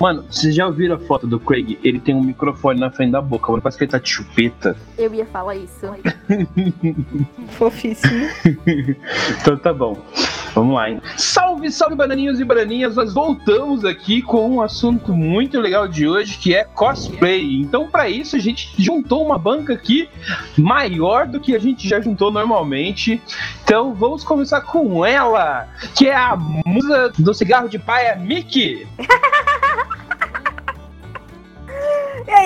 Mano, vocês já ouviram a foto do Craig? Ele tem um microfone na frente da boca, mano. Parece que ele tá de chupeta. Eu ia falar isso. Fofíssimo. então tá bom. Vamos lá, hein? Salve, salve, bananinhos e bananinhas! Nós voltamos aqui com um assunto muito legal de hoje, que é cosplay. Então, para isso, a gente juntou uma banca aqui maior do que a gente já juntou normalmente. Então, vamos começar com ela, que é a musa do cigarro de paia, Mickey!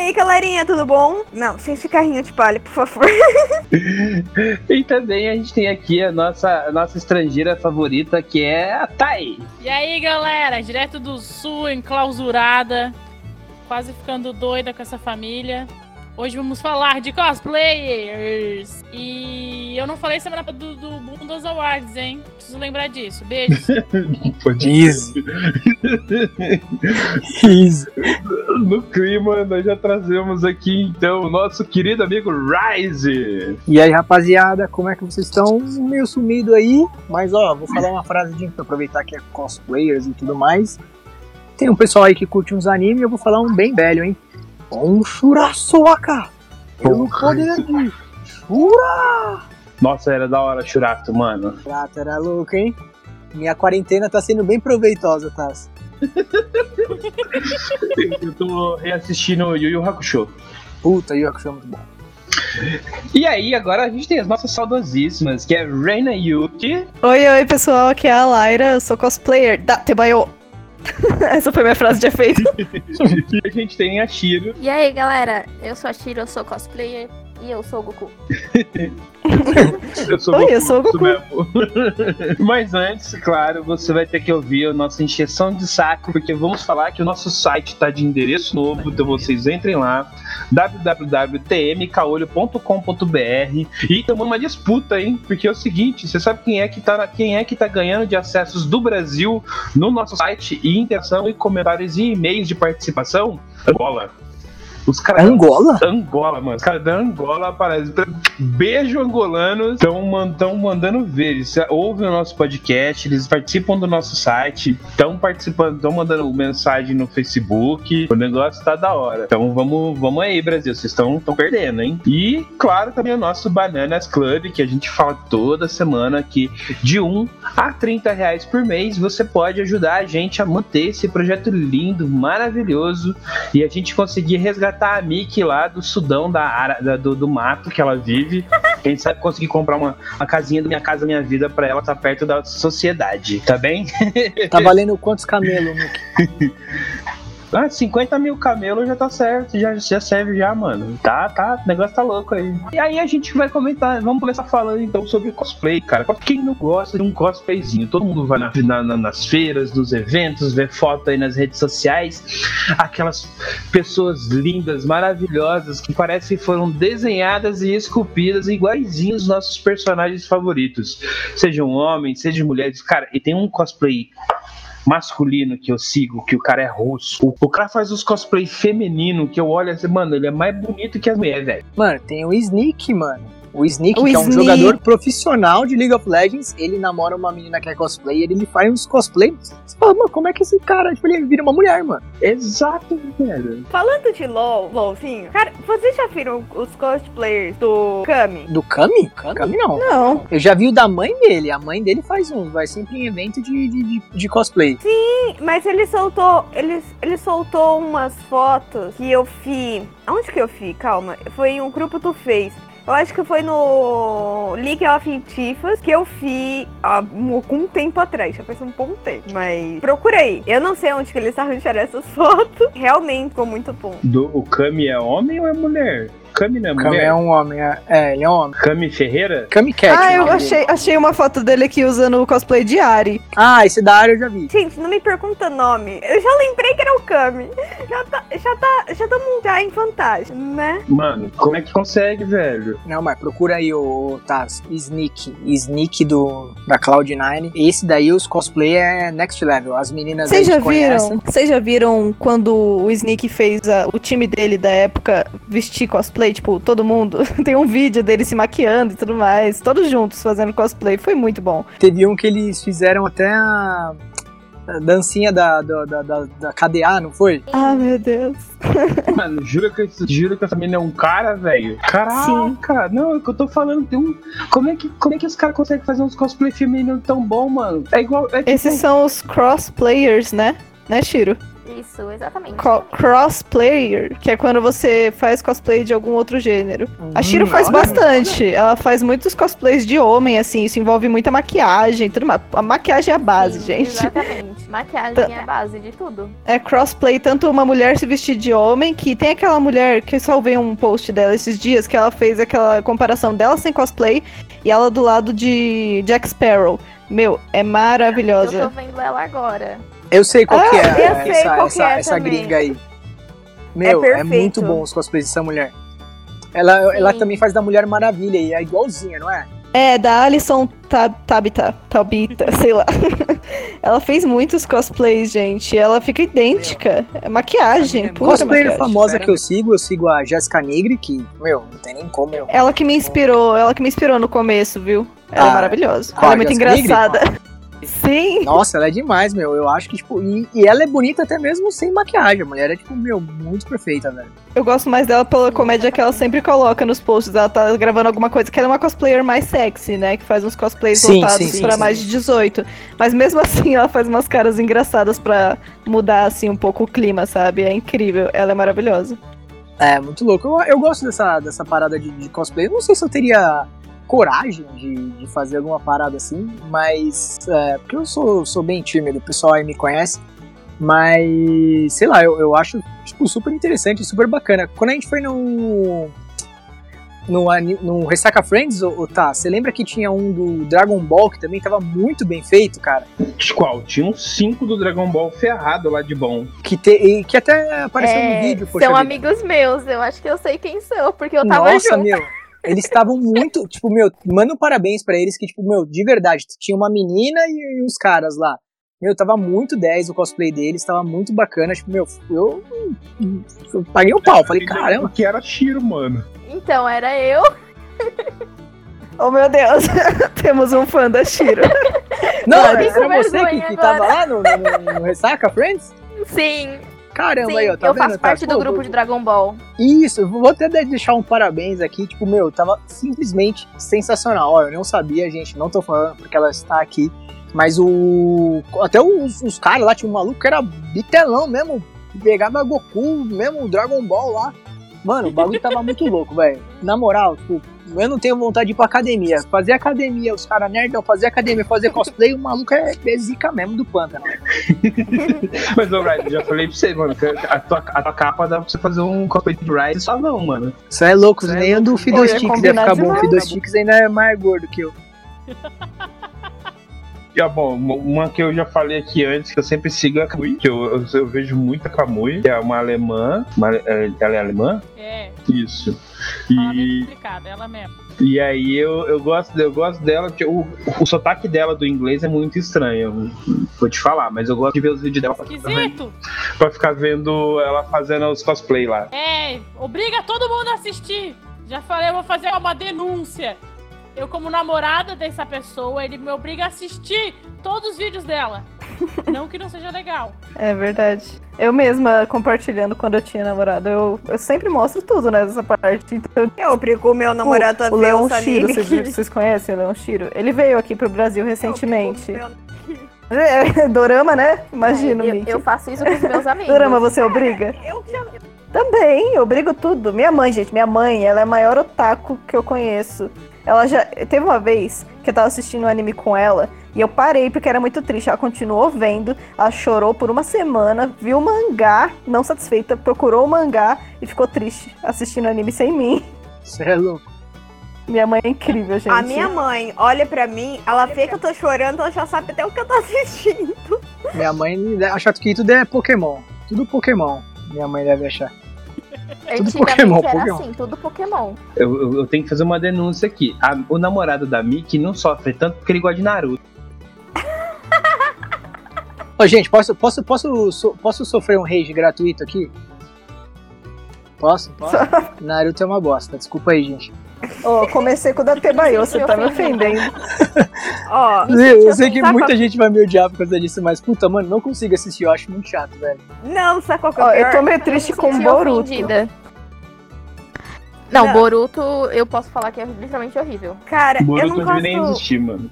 aí, galerinha, tudo bom? Não, sem esse carrinho de palha, por favor. e também a gente tem aqui a nossa, a nossa estrangeira favorita, que é a Thay. E aí, galera, direto do sul, enclausurada, quase ficando doida com essa família. Hoje vamos falar de cosplayers. E eu não falei semana do, do Bundas Awards, hein? Preciso lembrar disso. Beijos. Easy. Easy. No clima, nós já trazemos aqui então o nosso querido amigo Rise. E aí, rapaziada, como é que vocês estão? Meio sumido aí, mas ó, vou falar uma frase de aproveitar que é cosplayers e tudo mais. Tem um pessoal aí que curte uns animes, eu vou falar um bem velho, hein? Um Shurasoka! Pelo poder de Shura! Nossa, era da hora Shurato, mano. Shurato era louco, hein? Minha quarentena tá sendo bem proveitosa, tá? eu tô reassistindo Yu Yu Hakusho. Puta, Yu Yu Hakusho é muito bom. E aí, agora a gente tem as nossas saudosíssimas, que é Reina Yuki. Oi, oi, pessoal, aqui é a Lyra, eu sou cosplayer da Tebayo. Essa foi minha frase de efeito. e a gente tem a Shiro. E aí, galera, eu sou a Shiro, eu sou cosplayer e eu sou o Goku. eu sou Oi, Goku, eu sou o Goku. Mas antes, claro, você vai ter que ouvir a nossa encheção de saco, porque vamos falar que o nosso site está de endereço novo, então vocês entrem lá, www.tmcaolho.com.br e estamos numa disputa, hein? Porque é o seguinte, você sabe quem é que tá, quem é que tá ganhando de acessos do Brasil no nosso site e interação e comentários e e-mails de participação? Angola. Os caras. Angola? Angola, mano. Os caras da Angola aparecem. Beijo, angolanos. Estão mandando ver. Eles ouvem o nosso podcast, eles participam do nosso site, estão participando, estão mandando mensagem no Facebook. O negócio tá da hora. Então vamos, vamos aí, Brasil. Vocês estão perdendo, hein? E, claro, também o nosso Bananas Club, que a gente fala toda semana que de 1 a 30 reais por mês você pode ajudar a gente a manter esse projeto lindo, maravilhoso e a gente conseguir resgatar resgatar a Mickey lá do Sudão, da, da do, do, mato que ela vive. Quem sabe conseguir comprar uma, uma casinha da Minha Casa Minha Vida pra ela estar tá perto da sociedade, tá bem? Tá valendo quantos camelos, Mickey? Ah, 50 mil camelos já tá certo, já, já serve já, mano. Tá, tá, o negócio tá louco aí. E aí a gente vai comentar, vamos começar falando então sobre cosplay, cara. Quem não gosta de um cosplayzinho? Todo mundo vai na, na, nas feiras, nos eventos, vê foto aí nas redes sociais. Aquelas pessoas lindas, maravilhosas, que parecem que foram desenhadas e esculpidas iguaizinhos os nossos personagens favoritos. Sejam homens, sejam mulheres. Cara, e tem um cosplay masculino que eu sigo, que o cara é russo. O, o cara faz os cosplay feminino que eu olho assim, mano, ele é mais bonito que as mulheres, velho. Mano, tem o Sneak, mano. O Sneak, O que é um Sneak. jogador profissional de League of Legends, ele namora uma menina que é cosplayer, ele faz uns cosplay. Você fala, mano, como é que esse cara, tipo, ele vira uma mulher, mano? Exato, velho. Falando de LOL, LOLzinho, cara, vocês já viram os cosplayers do Kami? Do Kami? Kami não. Não. Eu já vi o da mãe dele, a mãe dele faz um, vai sempre em evento de, de, de, de cosplay. Mas ele soltou, ele, ele soltou umas fotos que eu fiz. Onde que eu fiz? Calma. Foi em um grupo do Face. Eu acho que foi no League of Tifas que eu fiz há um, um tempo atrás. Já faz um bom tempo. Mas procura aí. Eu não sei onde que eles arranjaram essas fotos. Realmente ficou muito bom. Do, o Kami é homem ou é mulher? Kami não é Kami mulher? é um homem, é, é, ele é um homem. Kami Ferreira? Kami Cat. ah, o eu achei, achei uma foto dele aqui usando o cosplay de Ari. Ah, esse da área eu já vi. Gente, não me pergunta nome. Eu já lembrei que era o Kami. Já tá, já tá, já estamos já em vantagem, né? Mano, como é que consegue, velho? Não, mas procura aí o Taz, Sneak. Sneak do, da Cloud9. Esse daí, os cosplay é next level. As meninas Vocês aí já viram? Vocês já viram quando o Sneak fez a- o time dele da época vestir cosplay? Cosplay, tipo, todo mundo. Tem um vídeo deles se maquiando e tudo mais, todos juntos fazendo cosplay. Foi muito bom. Teve um que eles fizeram até a, dancinha da, da, da, da, da KDA, não foi? Ah, meu Deus. Mano, jura que, jura que essa menina é um cara, velho? Caraca, não, é o que eu tô falando. Tem um, como, é que, como é que os caras conseguem fazer uns cosplay femininos tão bom, mano? É igual. É tipo, Esses são os cross players, né? Né, Shiro? Isso, exatamente. Co- cross player, que é quando você faz cosplay de algum outro gênero. A Shiro Hum, faz olha. bastante. Ela faz muitos cosplays de homem, assim, isso envolve muita maquiagem, tudo mais. A maquiagem é a base, Sim, gente. Exatamente. Maquiagem é a base de tudo. É crossplay, tanto uma mulher se vestir de homem, que tem aquela mulher que eu salvei um post dela esses dias, que ela fez aquela comparação dela sem cosplay e ela do lado de Jack Sparrow. Meu, é Eu tô maravilhosa. vendo ela agora. Eu sei qual Ah, que é eu essa, sei qual que essa, é essa gringa aí. Meu, é, perfeito. muito bom os cosplays dessa mulher. Ela, ela também faz da Mulher Maravilha e é igualzinha, não é? É, da Alison Tab Tabita, Tabita, sei lá. ela fez muitos cosplays, gente. Ela fica idêntica. É maquiagem, A pura cosplayer maquiagem. famosa que eu sigo, eu sigo a Jessica Nigri, que, meu, não tem nem como eu. Ela que me inspirou, ela que me inspirou no começo, viu? Ela é Ah, maravilhosa. qual, Ela é muito Jessica Nigri? Sim. Nossa, ela é demais, meu. Eu acho que, tipo, e, e ela é bonita até mesmo sem maquiagem. A mulher é, tipo, meu, muito perfeita, velho. Eu gosto mais dela pela comédia que ela sempre coloca nos posts. Ela tá gravando alguma coisa, que ela é uma cosplayer mais sexy, né? Que faz uns cosplays Sim, voltados sim, sim, pra sim. mais de 18. Mas mesmo assim, ela faz umas caras engraçadas pra mudar, assim, um pouco o clima, sabe? É incrível. Ela é maravilhosa. É, muito louco. Eu, eu gosto dessa, dessa parada de, de cosplay. Eu não sei se eu teria coragem de, de fazer alguma parada assim, mas. É, porque eu sou, sou bem tímido, o pessoal aí me conhece. Mas, sei lá, eu, eu acho tipo, super interessante, super bacana. Quando a gente foi no. No, no Ressaca Friends, ô, ô, tá, você lembra que tinha um do Dragon Ball que também tava muito bem feito, cara? Qual? Tinha uns 5 do Dragon Ball ferrado lá de bom. Que, te, e que até apareceu É, no vídeo, poxa são vida. amigos meus, eu acho que eu sei quem são, porque eu tava Nossa, junto. meu. Eles estavam muito, tipo, meu, manda um parabéns pra eles que, tipo, meu, de verdade, tinha uma menina e, e uns caras lá. Meu, tava muito 10 o cosplay deles, tava muito bacana, tipo, meu, eu, eu paguei o pau, falei, caramba. Que era Shiro, mano. Então, era eu. Oh, meu Deus. Temos um fã da Shiro. Não, eu era, era você que, que agora. tava lá no, no, no Ressaca, Friends? Sim, Caramba, sim. aí, ó, tá eu vendo? faço Tá, parte do pô, grupo vou- de Dragon Ball. Isso, vou até deixar um parabéns aqui, tipo, meu, tava simplesmente sensacional. Ó, eu não sabia, gente, não tô falando porque ela está aqui, mas o. Até os, os caras lá, tinha um maluco que era bitelão mesmo, pegava Goku, mesmo Dragon Ball lá. Mano, o bagulho tava muito louco, velho. Na moral, tipo, eu não tenho vontade de ir pra academia. Fazer academia, os caras nerdão, fazer academia, fazer cosplay, o maluco é, é zica mesmo do pântano. Mas, ô, Ryan, já falei pra você, mano, que a tua, a tua capa dá pra você fazer um cosplay de Ryan só não, mano. Isso é louco, Isso é nem o do. Fiddlesticks ia ficar bom. O. Fiddlesticks ainda é mais gordo que eu. Ó, bom, uma que eu já falei aqui antes, que eu sempre sigo é a Kamui, que eu, eu, eu vejo muito a Kamui, que é uma alemã. uma- é, ela é alemã? É, Isso. E, explicado, ela mesmo. e aí eu, eu, gosto, eu gosto dela, porque o, o sotaque dela do inglês é muito estranho. Vou te falar, mas eu gosto de ver os vídeos dela Esquisito! pra ficar vendo ela fazendo os cosplay lá. É, obriga todo mundo a assistir. Já falei, eu vou fazer uma denúncia. Eu, como namorada dessa pessoa, ele me obriga a assistir todos os vídeos dela. não que não seja legal. É verdade. Eu mesma compartilhando quando eu tinha namorado, eu, eu sempre mostro tudo né, nessa parte. Então, Eu obrigo o meu namorado a o ver Leon os Shiro, vocês, vocês conhecem o Leon Shiro? Ele veio aqui pro Brasil recentemente. Eu É, Dorama, né? Imagino, eu, Mickey. eu faço isso com os meus amigos. Dorama, você obriga? Eu já- Também, eu brigo tudo. Minha mãe, gente, minha mãe, ela é a maior otaku que eu conheço. Ela já. Teve uma vez que eu tava assistindo um anime com ela e eu parei porque era muito triste. Ela continuou vendo, ela chorou por uma semana, viu o mangá, não satisfeita, procurou o mangá e ficou triste assistindo anime sem mim. Você é louco. Minha mãe é incrível, gente. A minha mãe olha pra mim, ela vê que eu tô chorando, ela já sabe até o que eu tô assistindo. Minha mãe acha que tudo é Pokémon. Tudo Pokémon. Minha mãe deve achar. Tudo Antigamente Pokémon, era Pokémon. assim, tudo Pokémon. Eu, eu, eu tenho que fazer uma denúncia aqui. A- o namorado da Miki não sofre tanto porque ele gosta de Naruto. Ô, gente, posso, posso, posso, so- posso sofrer um rage gratuito aqui? Posso? Posso? Naruto é uma bosta. Desculpa aí, gente. Ó, comecei com o da Tebaio, você tá me ofendendo. Ó, Eu, eu sei que muita qual- gente vai me odiar por causa disso, mas puta, mano, não consigo assistir, eu acho muito chato, velho. não, sabe qual que é o Ó, eu tô meio triste com o Boruto. ofendida. Não, Não. Boruto eu posso falar que é literalmente horrível. Cara, eu Boruto não não devia nem existir, mano.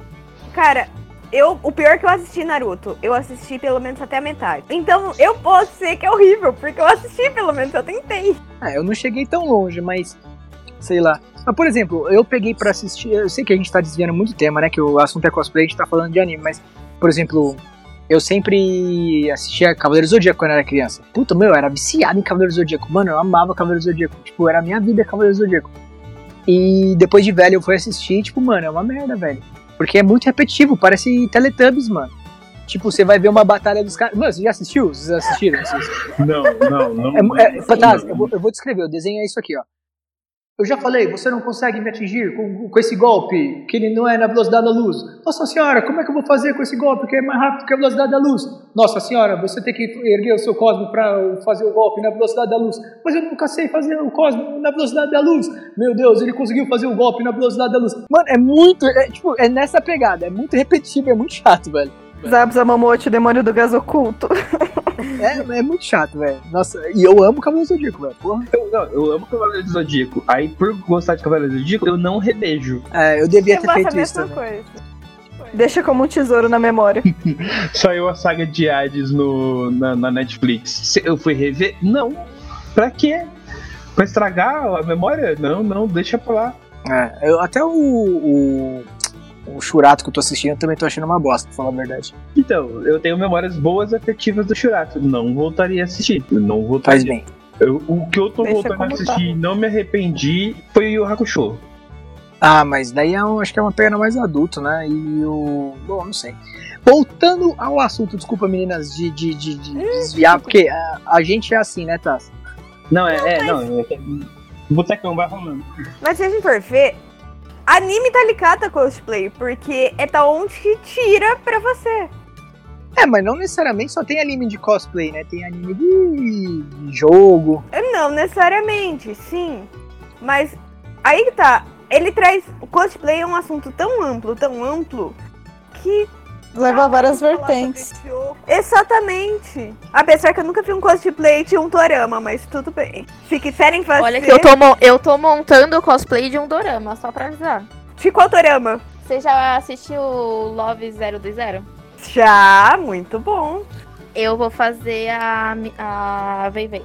Cara, eu, o pior que eu assisti Naruto, eu assisti pelo menos até a metade. Então eu posso ser que é horrível, porque eu assisti pelo menos, eu tentei. Ah, eu não cheguei tão longe, mas sei lá. Mas, por exemplo, eu peguei pra assistir. Eu sei que a gente tá desviando muito tema, né? Que o assunto é cosplay, a gente tá falando de anime, mas, por exemplo, eu sempre assistia Cavaleiro Zodíaco quando eu era criança. Puta, meu, eu era viciado em Cavaleiro Zodíaco. Mano, eu amava Cavaleiro Zodíaco. Tipo, era a minha vida Cavaleiro Zodíaco. E depois de velho eu fui assistir, tipo, mano, é uma merda, velho. Porque é muito repetitivo, parece Teletubbies, mano. Tipo, você vai ver uma batalha dos caras. Mano, você já assistiu? Vocês assistiram? Vocês- Não, não, não. é, é, eu vou, eu vou descrever, o desenho é isso aqui, ó. Eu já falei, você não consegue me atingir com, com esse golpe, que ele não é na velocidade da luz. Nossa senhora, como é que eu vou fazer com esse golpe que é mais rápido que a velocidade da luz? Nossa senhora, você tem que erguer o seu cosmo para fazer o golpe na velocidade da luz. Mas eu nunca sei fazer o cosmo na velocidade da luz. Meu Deus, ele conseguiu fazer o golpe na velocidade da luz. Mano, é muito, é, tipo, é nessa pegada, é muito repetitivo, é muito chato, velho. Zabza Momote, o demônio do gás oculto. É, é muito chato, velho. Nossa, e eu amo Cavaleiro Zodíaco, velho. Porra. Eu, não, eu amo Cavaleiro do Zodíaco. Aí, por gostar de Cavaleiro do Zodíaco, eu não revejo. É, eu devia Eu ter feito isso mesma também. coisa. Deixa como um tesouro na memória. Saiu a saga de Hades no, na, na Netflix. Se Eu fui rever? Não. Pra quê? Pra estragar a memória? Não, não, deixa pra lá. É, eu, até o, o, o Churato que eu tô assistindo eu também tô achando uma bosta, pra falar a verdade. Então, eu tenho memórias boas afetivas do Churato. Não voltaria a assistir. Não Faz voltaria. bem. Eu- o que eu tô Deixa voltando a como assistir e não me arrependi foi o Yu Hakusho. Ah, mas daí é um- acho que é uma pena mais adulto, né? E o. Bom, não sei. Voltando ao assunto, desculpa meninas de, de, de, de desviar, porque a, a gente é assim, né, Taz? Não, é, é, não. É, o botecão vai rolando. Mas se a gente for ver, anime tá ligado a cosplay, porque é da onde que tira pra você. É, mas não necessariamente só tem anime de cosplay, né? Tem anime de, de jogo. Não necessariamente, sim. Mas aí que tá. Ele traz. O cosplay é um assunto tão amplo, tão amplo, que. Leva várias vertentes. Exatamente. Apesar que eu nunca vi um cosplay de um dorama, mas tudo bem. Se quiserem fazer. Olha que eu tô, eu tô montando o cosplay de um dorama, só pra avisar. De qual dorama? Você já assistiu Love 020? Já, muito bom. Eu vou fazer a, a Vei Vei.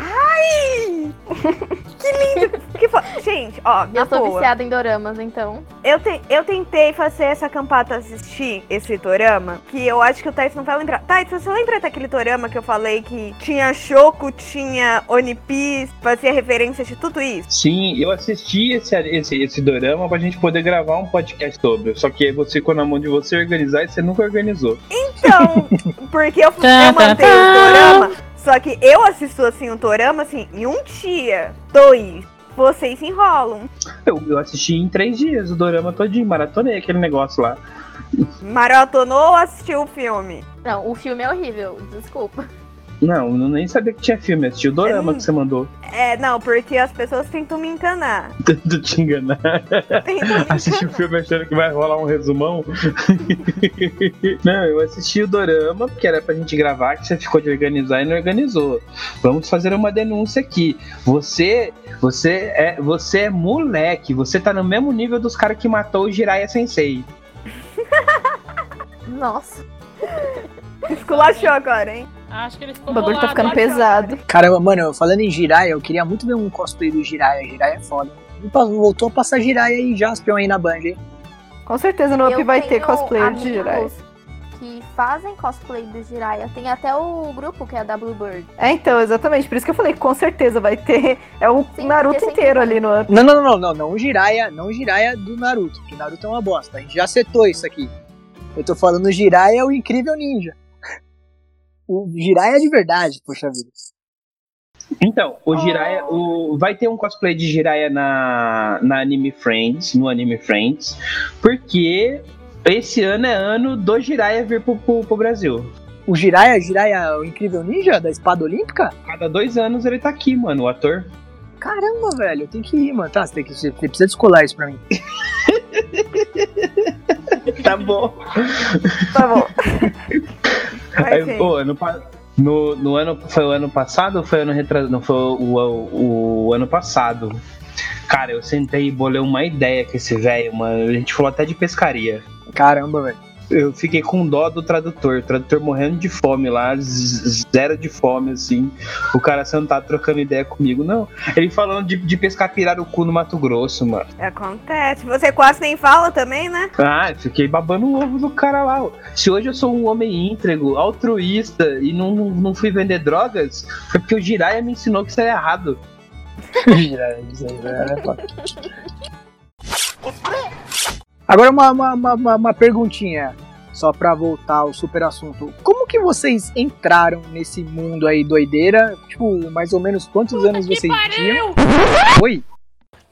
Ai! que lindo! Que fo... Gente, ó, na Eu tô boa. viciada em doramas, então. Eu, te- eu tentei fazer essa campata assistir esse dorama, que eu acho que o Thais não vai lembrar. Thais, você lembra daquele dorama que eu falei que tinha Shoko, tinha One Piece, fazia referência de tudo isso? Sim, eu assisti esse, esse, esse dorama pra gente poder gravar um podcast sobre. Só que você, com na mão de você organizar, e você nunca organizou. Então, porque eu, Tá, eu tá, mandei tá. o dorama, só que eu assisto assim o dorama assim, em um dia, dois, vocês enrolam. Eu, eu assisti em três dias o dorama todinho, maratonei aquele negócio lá. Maratonou ou assistiu o filme? Não, o filme é horrível, desculpa. Não, eu nem sabia que tinha filme, assisti o dorama Hum. que você mandou. É, não, porque as pessoas tentam me enganar. Tento te enganar. Tentam Assisti o filme achando que vai rolar um resumão. não, eu assisti o Dorama, porque era pra gente gravar, que você ficou de organizar e não organizou. Vamos fazer uma denúncia aqui. Você, você é, você é moleque, você tá no mesmo nível dos caras que matou o Jiraiya Sensei. Nossa. Esculachou agora, hein? Acho que ele ficou O bagulho tá ficando pesado. Caramba, mano, falando em Jiraiya, eu queria muito ver um cosplay do Jiraiya. Jiraiya é foda. Voltou a passar Jiraiya e Jaspion aí na Band, hein? Com certeza no Up vai ter tenho cosplayer de Jiraiya. Que fazem cosplay do Jiraiya. Tem até o grupo que é a W Bird. É, então, exatamente. Por isso que eu falei, com certeza vai ter. É o Sim, Naruto inteiro ali no Up. Não, não, não, não, não, o Jiraiya, não o Jiraiya do Naruto, porque Naruto é uma bosta. A gente já acertou isso aqui. Eu tô falando o Jiraiya, o incrível ninja. O Jiraiya é de verdade, poxa vida. Então, o Jiraiya, o, vai ter um cosplay de Jiraiya na, na Anime Friends, no Anime Friends, porque esse ano é ano do Jiraiya vir pro, pro, pro Brasil. O Jiraiya, Jiraiya, o incrível ninja da espada olímpica? Cada dois anos ele tá aqui, mano, o ator. Caramba, velho, eu tenho que ir, mano. Tá, você, tem que, você precisa descolar isso pra mim. Tá bom. Tá bom. Aí, pô, ano no, no ano foi o ano passado ou foi o ano retrasado? Não foi o, o, o ano passado. Cara, eu sentei e bolei uma ideia com esse velho, mano. A gente falou até de pescaria. Caramba, velho. Eu fiquei com dó do tradutor. O tradutor morrendo de fome lá, zero de fome, assim. O cara sentado trocando ideia comigo. Não, ele falando de, de pescar pirarucu no Mato Grosso, mano. Acontece. Você quase nem fala também, né? Ah, eu fiquei babando o ovo do cara lá. Se hoje eu sou um homem íntegro, altruísta e não, não, não fui vender drogas, foi porque o Jiraiya me ensinou que isso é errado. Jiraiya, isso aí, é foda. Agora uma, uma, uma, uma- perguntinha, só pra voltar ao super assunto. Como que vocês entraram nesse mundo aí doideira? Tipo, mais ou menos quantos anos vocês tinham? Pariu! Oi?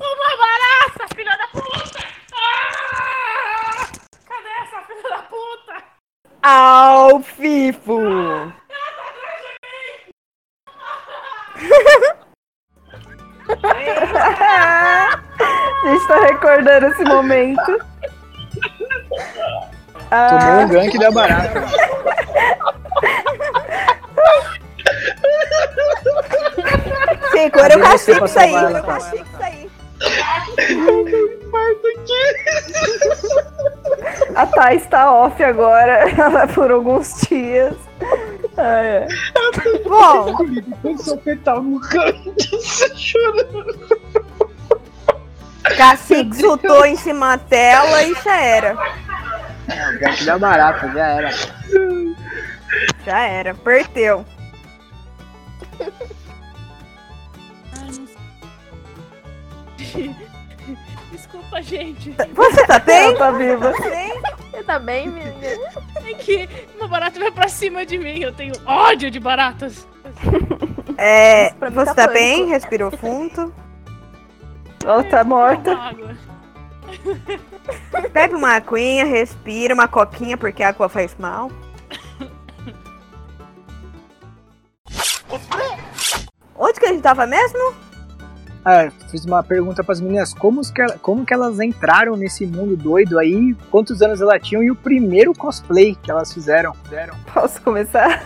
Uma barata, filha da puta! Ah! Cadê essa filha da puta? Ao fifo! A gente tá recordando esse momento. Tomou Ah, um gank da barata. sim, agora eu castigo isso aí. Eu cara? castigo isso aí. A Thais tá off agora. Ela por alguns dias. Ah, é. Bom, Posição fetal no canto, chorando. Cacique soltou em cima da tela e já era. É, o gank da barata, já era. Já era, perdeu. Não. Desculpa, gente. Você tá bem? Tá viva. Você tá bem, menina? É que uma barata vai pra cima de mim. Eu tenho ódio de baratas. É, você tá tá bem? Respirou fundo. Ela tá morta. Bebe uma aguinha, respira, uma coquinha, porque a água faz mal. Onde que a gente tava mesmo? Ah, fiz uma pergunta pras meninas, como que, ela- como que elas entraram nesse mundo doido aí, quantos anos elas tinham e o primeiro cosplay que elas fizeram. fizeram. Posso começar?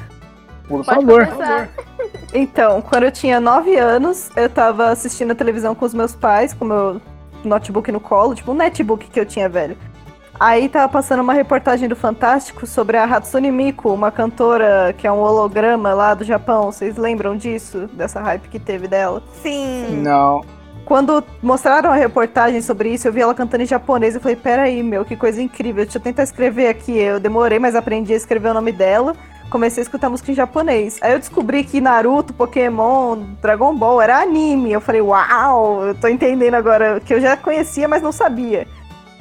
Por favor. começar. Então, quando eu tinha 9 anos, eu tava assistindo a televisão com os meus pais, com meu notebook no colo, tipo um netbook que eu tinha, velho. Aí tava passando uma reportagem do Fantástico sobre a Hatsune Miku, uma cantora que é um holograma lá do Japão. Vocês lembram disso? Dessa hype que teve dela? Sim. Não. Quando mostraram a reportagem sobre isso, eu vi ela cantando em japonês. Eu falei, peraí, meu, que coisa incrível. Deixa eu tentar escrever aqui. Eu demorei, mas aprendi a escrever o nome dela. Comecei a escutar música em japonês. Aí eu descobri que Naruto, Pokémon, Dragon Ball era anime. Eu falei, uau, eu tô entendendo agora que eu já conhecia, mas não sabia.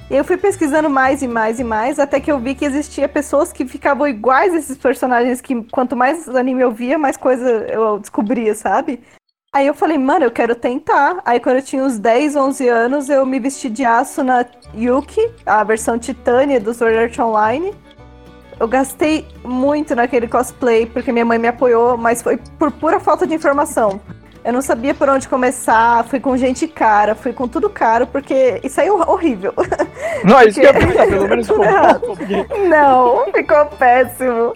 E eu fui pesquisando mais e mais e mais, até que eu vi que existia pessoas que ficavam iguais a esses personagens, que quanto mais anime eu via, mais coisa eu descobria, sabe? Aí eu falei, mano, eu quero tentar. Aí quando eu tinha uns 10, 11 anos, eu me vesti de aço na Yuki, a versão Titânia do Sword Art Online. Eu gastei muito naquele cosplay, porque minha mãe me apoiou, mas foi por pura falta de informação. Eu não sabia por onde começar, fui com gente cara, fui com tudo caro, porque isso aí é horrível. Não, isso que eu ia perguntar, pelo menos ficou porque- Não, ficou péssimo.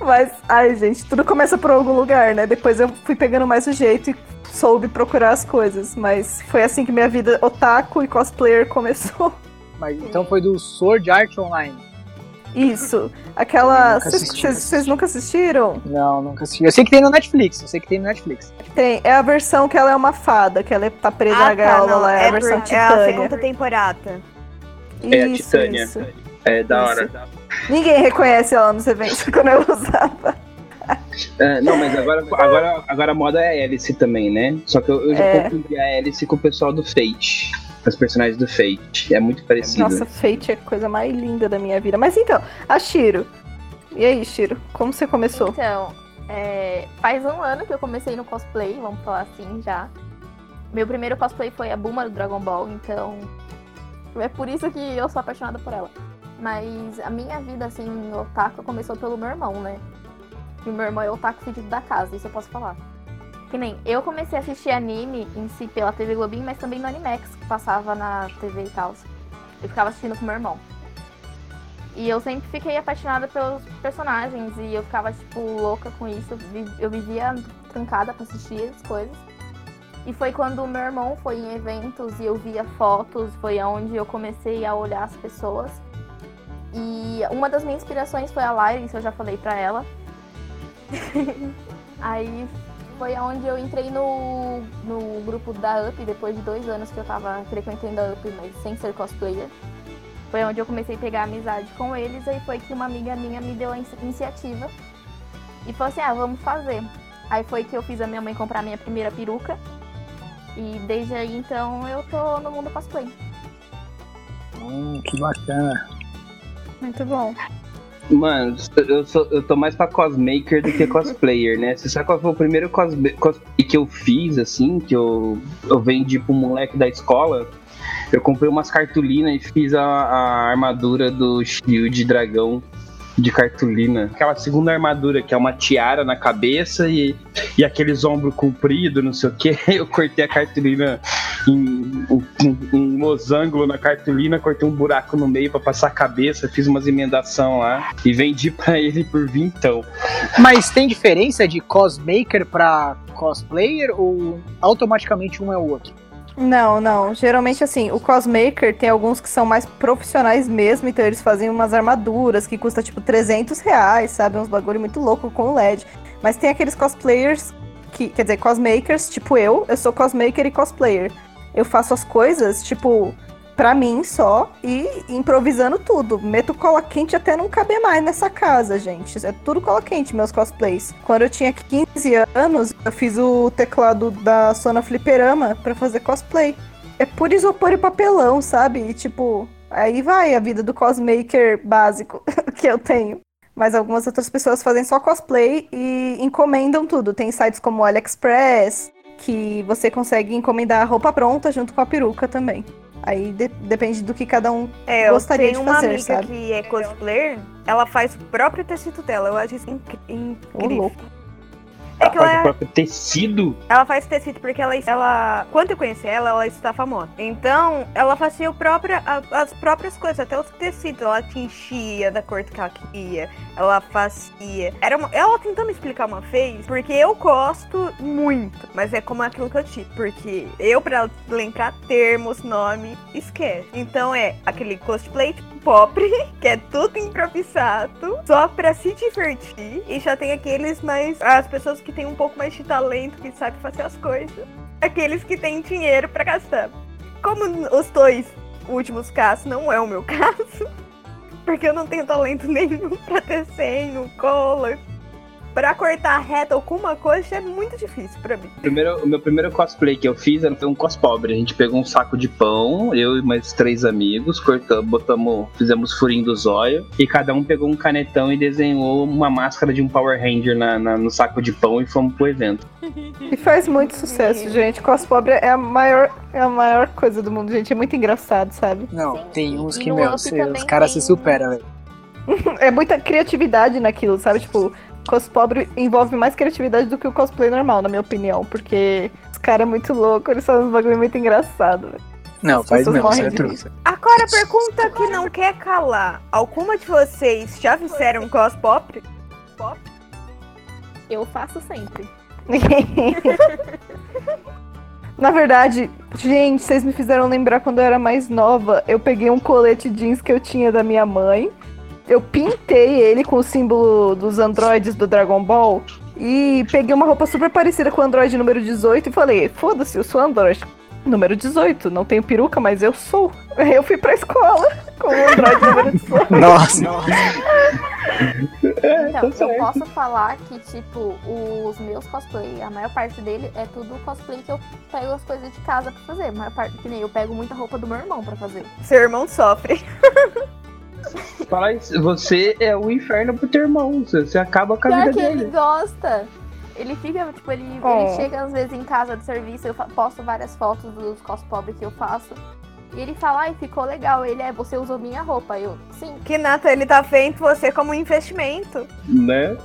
Mas, ai, gente, tudo começa por algum lugar, né? Depois eu fui pegando mais o jeito e soube procurar as coisas. Mas foi assim que minha vida otaku e cosplayer começou. Mas então foi do Sword Art Online. Isso. Aquela. Vocês nunca assistiram? Não, nunca assisti. Eu sei que tem no Netflix, eu sei que tem no Netflix. Tem. É a versão que ela é uma fada, que ela tá presa Ah, na tá, gaiola não, lá. É, a por- versão é a segunda temporada. É a Isso, Titânia. isso. É da Isso. hora. Ninguém reconhece ela nos eventos quando ela usava. É, não, mas agora, agora, agora a moda é a Alice também, né? Só que eu, eu já É. confundi a Alice com o pessoal do Fate. Os personagens do Fate. É muito parecido. Nossa, Fate é a coisa mais linda da minha vida. Mas então, a Shiro. E aí, Shiro, como você começou? Então, é, faz um ano que eu comecei no cosplay, vamos falar assim já. Meu primeiro cosplay foi a Bulma do Dragon Ball, então é por isso que eu sou apaixonada por ela. Mas a minha vida, assim, no otaku começou pelo meu irmão, né? que o meu irmão é o otaku fedido da casa, isso eu posso falar. Que nem, eu comecei a assistir anime em si pela TV Globinho, mas também no Animax, que passava na TV e tal. Eu ficava assistindo com meu irmão. E eu sempre fiquei apaixonada pelos personagens e eu ficava, tipo, louca com isso. Eu vi- Eu vivia trancada pra assistir as coisas. E foi quando meu irmão foi em eventos e eu via fotos, foi onde eu comecei a olhar as pessoas. E uma das minhas inspirações foi a Lyra, isso eu já falei pra ela. Aí foi onde eu entrei no, no grupo da UP, depois de dois anos que eu tava frequentando a UP, mas sem ser cosplayer. Foi onde eu comecei a pegar amizade com eles, aí foi que uma amiga minha me deu a inici- iniciativa e falou assim, ah, vamos fazer. Aí foi que eu fiz a minha mãe comprar a minha primeira peruca. E desde aí então eu tô no mundo cosplay. Hum, que bacana. Muito bom. Mano, eu, sou, eu tô mais pra cosmaker do que cosplayer, né? Você sabe qual foi o primeiro cosplay, que eu fiz, assim, que eu, eu vendi pro moleque da escola? Eu comprei umas cartolinas e fiz a, a armadura do Shield Dragão de cartolina. Aquela segunda armadura, que é uma tiara na cabeça e, e aqueles ombros compridos, não sei o que. Eu cortei a cartolina em um, losango na cartolina, cortei um buraco no meio pra passar a cabeça, fiz umas emendação lá e vendi pra ele por vintão. Mas tem diferença de cosmaker pra cosplayer ou automaticamente um é o outro? Não, não. Geralmente, assim, o cosmaker tem alguns que são mais profissionais mesmo, então eles fazem umas armaduras que custa tipo 300 reais, sabe? Uns bagulho muito louco com LED. Mas tem aqueles cosplayers, que, quer dizer, cosmakers, tipo eu, eu sou cosmaker e cosplayer. Eu faço as coisas, tipo, pra mim só e improvisando tudo. Meto cola quente até não caber mais nessa casa, gente. É tudo cola quente, meus cosplays. Quando eu tinha 15 anos, eu fiz o teclado da Sona Fliperama pra fazer cosplay. É por isopor e papelão, sabe? E tipo, aí vai a vida do cosmaker básico que eu tenho. Mas algumas outras pessoas fazem só cosplay e encomendam tudo. Tem sites como AliExpress, que você consegue encomendar a roupa pronta junto com a peruca também. Aí de- depende do que cada um É, eu gostaria tenho de uma fazer, amiga sabe? que é cosplayer, ela faz o próprio tecido dela. Eu acho isso incri- Ô, incrível. Louco. É que Faz ela, o próprio tecido. ela faz tecido porque ela, ela. Quando eu conheci ela, ela está famosa. Então, ela fazia o próprio, a- as próprias coisas, até os tecidos. Ela tingia da cor que ela queria. Ela fazia. Era uma, ela tentou me explicar uma vez, porque eu gosto muito. Mas é como aquilo que eu tive. Porque eu, pra lembrar termos, nome, esquece. Então é aquele cosplay tipo pobre, que é tudo improvisado, só pra se divertir. E já tem aqueles mais. As pessoas que têm um pouco mais de talento, que sabem fazer as coisas. Aqueles que têm dinheiro pra gastar. Como os dois últimos casos não é o meu caso, porque eu não tenho talento nenhum pra desenho, cola. Pra cortar reta alguma coisa é muito difícil pra mim. Primeiro, o meu primeiro cosplay que eu fiz era foi um cos pobre. A gente pegou um saco de pão, eu e mais três amigos, cortamos, botamos, fizemos furinho do zóio e cada um pegou um canetão e desenhou uma máscara de um Power Ranger na, na- no saco de pão e fomos pro evento. E faz muito sucesso, gente. Cos pobre é a maior, é a maior coisa do mundo, gente. É muito engraçado, sabe? Não, Sim, tem uns que, meu, os caras se superam, velho. É muita criatividade naquilo, sabe? Tipo, cos pobre envolve mais criatividade do que o cosplay normal, na minha opinião. Porque os caras é muito loucos, eles fazem um bagulho muito engraçado, velho. Não, As faz mesmo, isso é rir. Agora, a pergunta que não quer calar. Alguma de vocês já fizeram cos pop? Eu faço sempre. Na verdade, gente, vocês me fizeram lembrar quando eu era mais nova. Eu peguei um colete jeans que eu tinha da minha mãe. Eu pintei ele com o símbolo dos androides do Dragon Ball. E peguei uma roupa super parecida com o Android número 18 e falei: foda-se, eu sou Android número 18. Não tenho peruca, mas eu sou. Eu fui pra escola com o Android número 18. Nossa, Então, tá eu posso falar que, tipo, os meus cosplay, a maior parte dele é tudo cosplay que eu pego as coisas de casa pra fazer. A maior parte, que nem eu pego muita roupa do meu irmão pra fazer. Seu irmão sofre. Isso, você é o inferno pro teu irmão, você, acaba com a Pior vida que ele dele. gosta. Ele fica, tipo, ele, Oh. ele chega às vezes em casa de serviço, eu posto várias fotos dos cosplay que eu faço. E ele fala, ai, ficou legal. Ele é, você usou minha roupa. Eu, sim. Que Nata, ele tá vendo você como um investimento. né?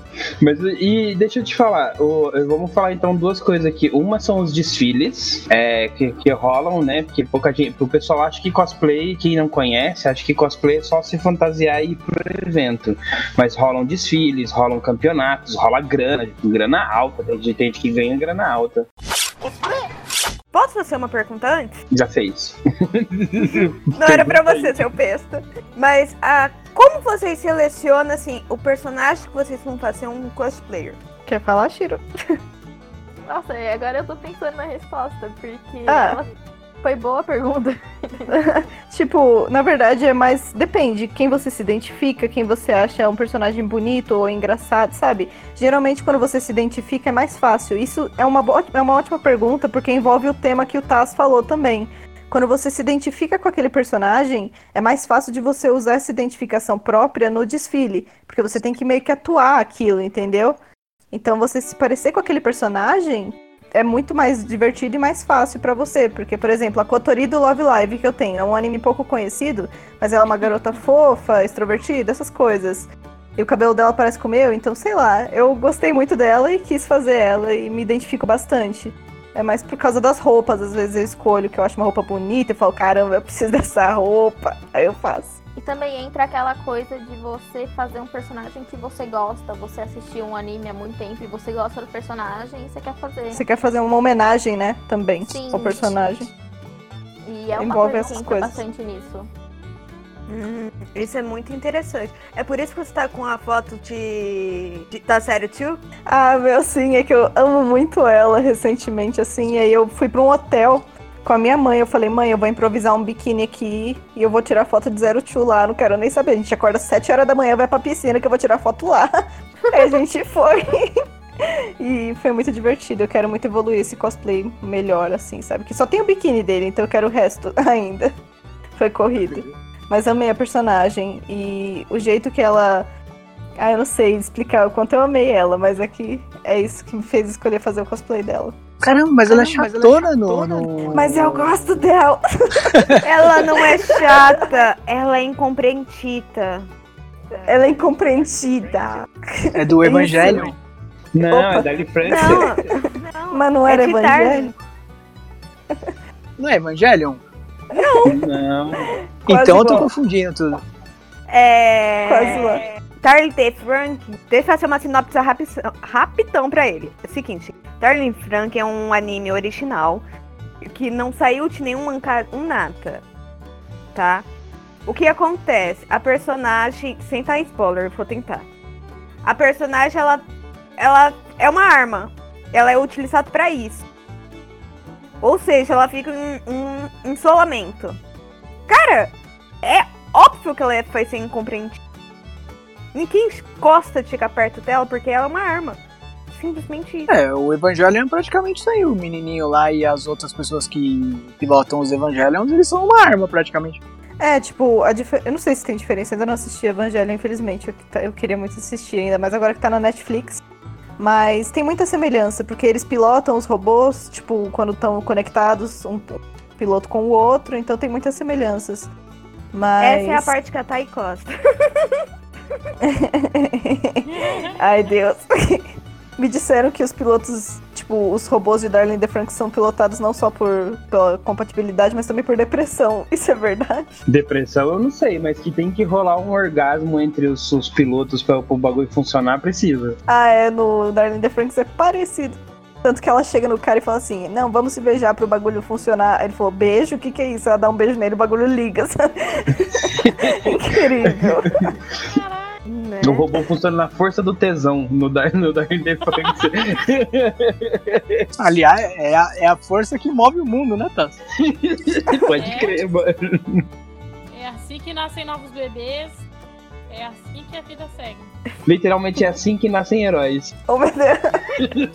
Mas e deixa eu te falar, o- vamos falar então duas coisas aqui. Uma são os desfiles é, que, que rolam, né? Porque pouca gente, o pessoal acha que cosplay, quem não conhece, acha que cosplay é só se fantasiar e ir pro evento. Mas rolam desfiles, rolam campeonatos, rola grana, grana alta, tem gente que ganha grana alta. Posso fazer uma pergunta antes? Já fez. Não era pra você, seu besta. Mas ah, como vocês selecionam assim o personagem que vocês vão fazer um cosplayer? Quer falar, Shiro? Nossa, e agora eu tô pensando na resposta, porque Ah. ela foi boa a pergunta. Tipo, na verdade é mais. Depende quem você se identifica, quem você acha um personagem bonito ou engraçado, sabe? Geralmente quando você se identifica é mais fácil. Isso é uma, é uma ótima pergunta porque envolve o tema que o Taz falou também. Quando você se identifica com aquele personagem, é mais fácil de você usar essa identificação própria no desfile. Porque você tem que meio que atuar aquilo, entendeu? Então você se parecer com aquele personagem é muito mais divertido e mais fácil pra você, porque, por exemplo, a Kotori do Love Live que eu tenho é um anime pouco conhecido, mas ela é uma garota fofa, extrovertida, essas coisas. E o cabelo dela parece com o meu, então sei lá, eu gostei muito dela e quis fazer ela e me identifico bastante. É mais por causa das roupas, às vezes eu escolho que eu acho uma roupa bonita e falo, caramba, eu preciso dessa roupa. Aí eu faço. E também entra aquela coisa de você fazer um personagem que você gosta. Você assistiu um anime há muito tempo e você gosta do personagem e você quer fazer. Você quer fazer uma homenagem, né, também, Sim. ao personagem. E é uma Envolve coisa essas que entra coisas. bastante nisso. Hum, isso é muito interessante. É por isso que você tá com a foto de, de da série 2? Ah, meu, sim, é que eu amo muito ela recentemente, assim. Aí eu fui pra um hotel com a minha mãe. Eu falei, mãe, eu vou improvisar um biquíni aqui e eu vou tirar foto de Zero Two lá. Não quero nem saber. A gente acorda às 7 horas da manhã, vai pra piscina que eu vou tirar foto lá. Aí a gente foi. E foi muito divertido. Eu quero muito evoluir esse cosplay melhor, assim, sabe? Que só tem o biquíni dele, então eu quero o resto ainda. Foi corrido. Mas amei a personagem e o jeito que ela. Ah, eu não sei explicar o quanto eu amei ela, mas é que é isso que me fez escolher fazer o cosplay dela. Caramba, mas ela é Caramba, mas ela é chatona no, no- Mas eu gosto dela! Ela não é chata, ela é incompreendida. Ela é incompreendida. É do Evangelho. Não, Opa. é Dali Francis. Não, não. Mas não era é evangelho? Não é Evangelion? Não. Quase então eu tô confundindo tudo. É. Quase lá. Darling T. Frank, deixa fazer uma sinopse rapi- rapidão pra ele. É o seguinte, Darling Frank é um anime original que não saiu de nenhum manca... um nata, tá? O que acontece? A personagem, sem dar spoiler, vou tentar. A personagem, ela, ela é uma arma. Ela é utilizada pra isso. Ou seja, ela fica em um isolamento. Cara, é óbvio que ela foi ser incompreendida. Ninguém gosta de chegar perto dela porque ela é uma arma. Simplesmente isso. É, o Evangelion praticamente saiu. O menininho lá e as outras pessoas que pilotam os Evangelions, eles são uma arma praticamente. É, tipo, a difer- eu não sei se tem diferença, ainda não assisti Evangelho, infelizmente. Eu, tá- eu queria muito assistir ainda, mas agora que tá na Netflix. Mas tem muita semelhança, porque eles pilotam os robôs, tipo, quando estão conectados, um piloto com o outro, então tem muitas semelhanças. Mas. Essa é a parte que a Thay gosta. Ai, Deus. Me disseram que os pilotos, tipo, os robôs de Darling the Frank são pilotados não só por pela compatibilidade, mas também por depressão. Isso é verdade? Depressão eu não sei, mas que tem que rolar um orgasmo entre os, os pilotos para o bagulho funcionar, precisa. Ah, é, no Darling the Franks é parecido. Tanto que ela chega no cara e fala assim: Não, vamos se beijar pro bagulho funcionar. Aí ele falou: Beijo? O que, que é isso? Ela dá um beijo nele, o bagulho liga. sabe? Incrível. Né? O robô funciona na força do tesão no Dark no Dark Defense. Aliás, é a, é a força que move o mundo, né, Tassi? Pode É. crer, mano. É assim que nascem novos bebês. É assim que a vida segue. Literalmente é assim que nascem heróis. Oh, meu Deus.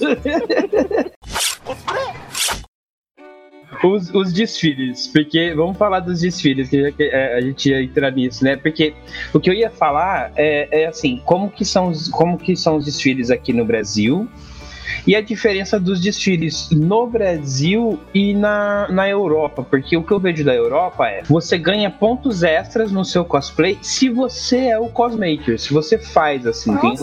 Os, os desfiles, porque vamos falar dos desfiles, que, já que, é, a gente ia entrar nisso, né? Porque o que eu ia falar é, é assim, como que são os, como que são os desfiles aqui no Brasil e a diferença dos desfiles no Brasil e na, na Europa. Porque o que eu vejo da Europa é você ganha pontos extras no seu cosplay se você é o cosmaker, se você faz assim. Tem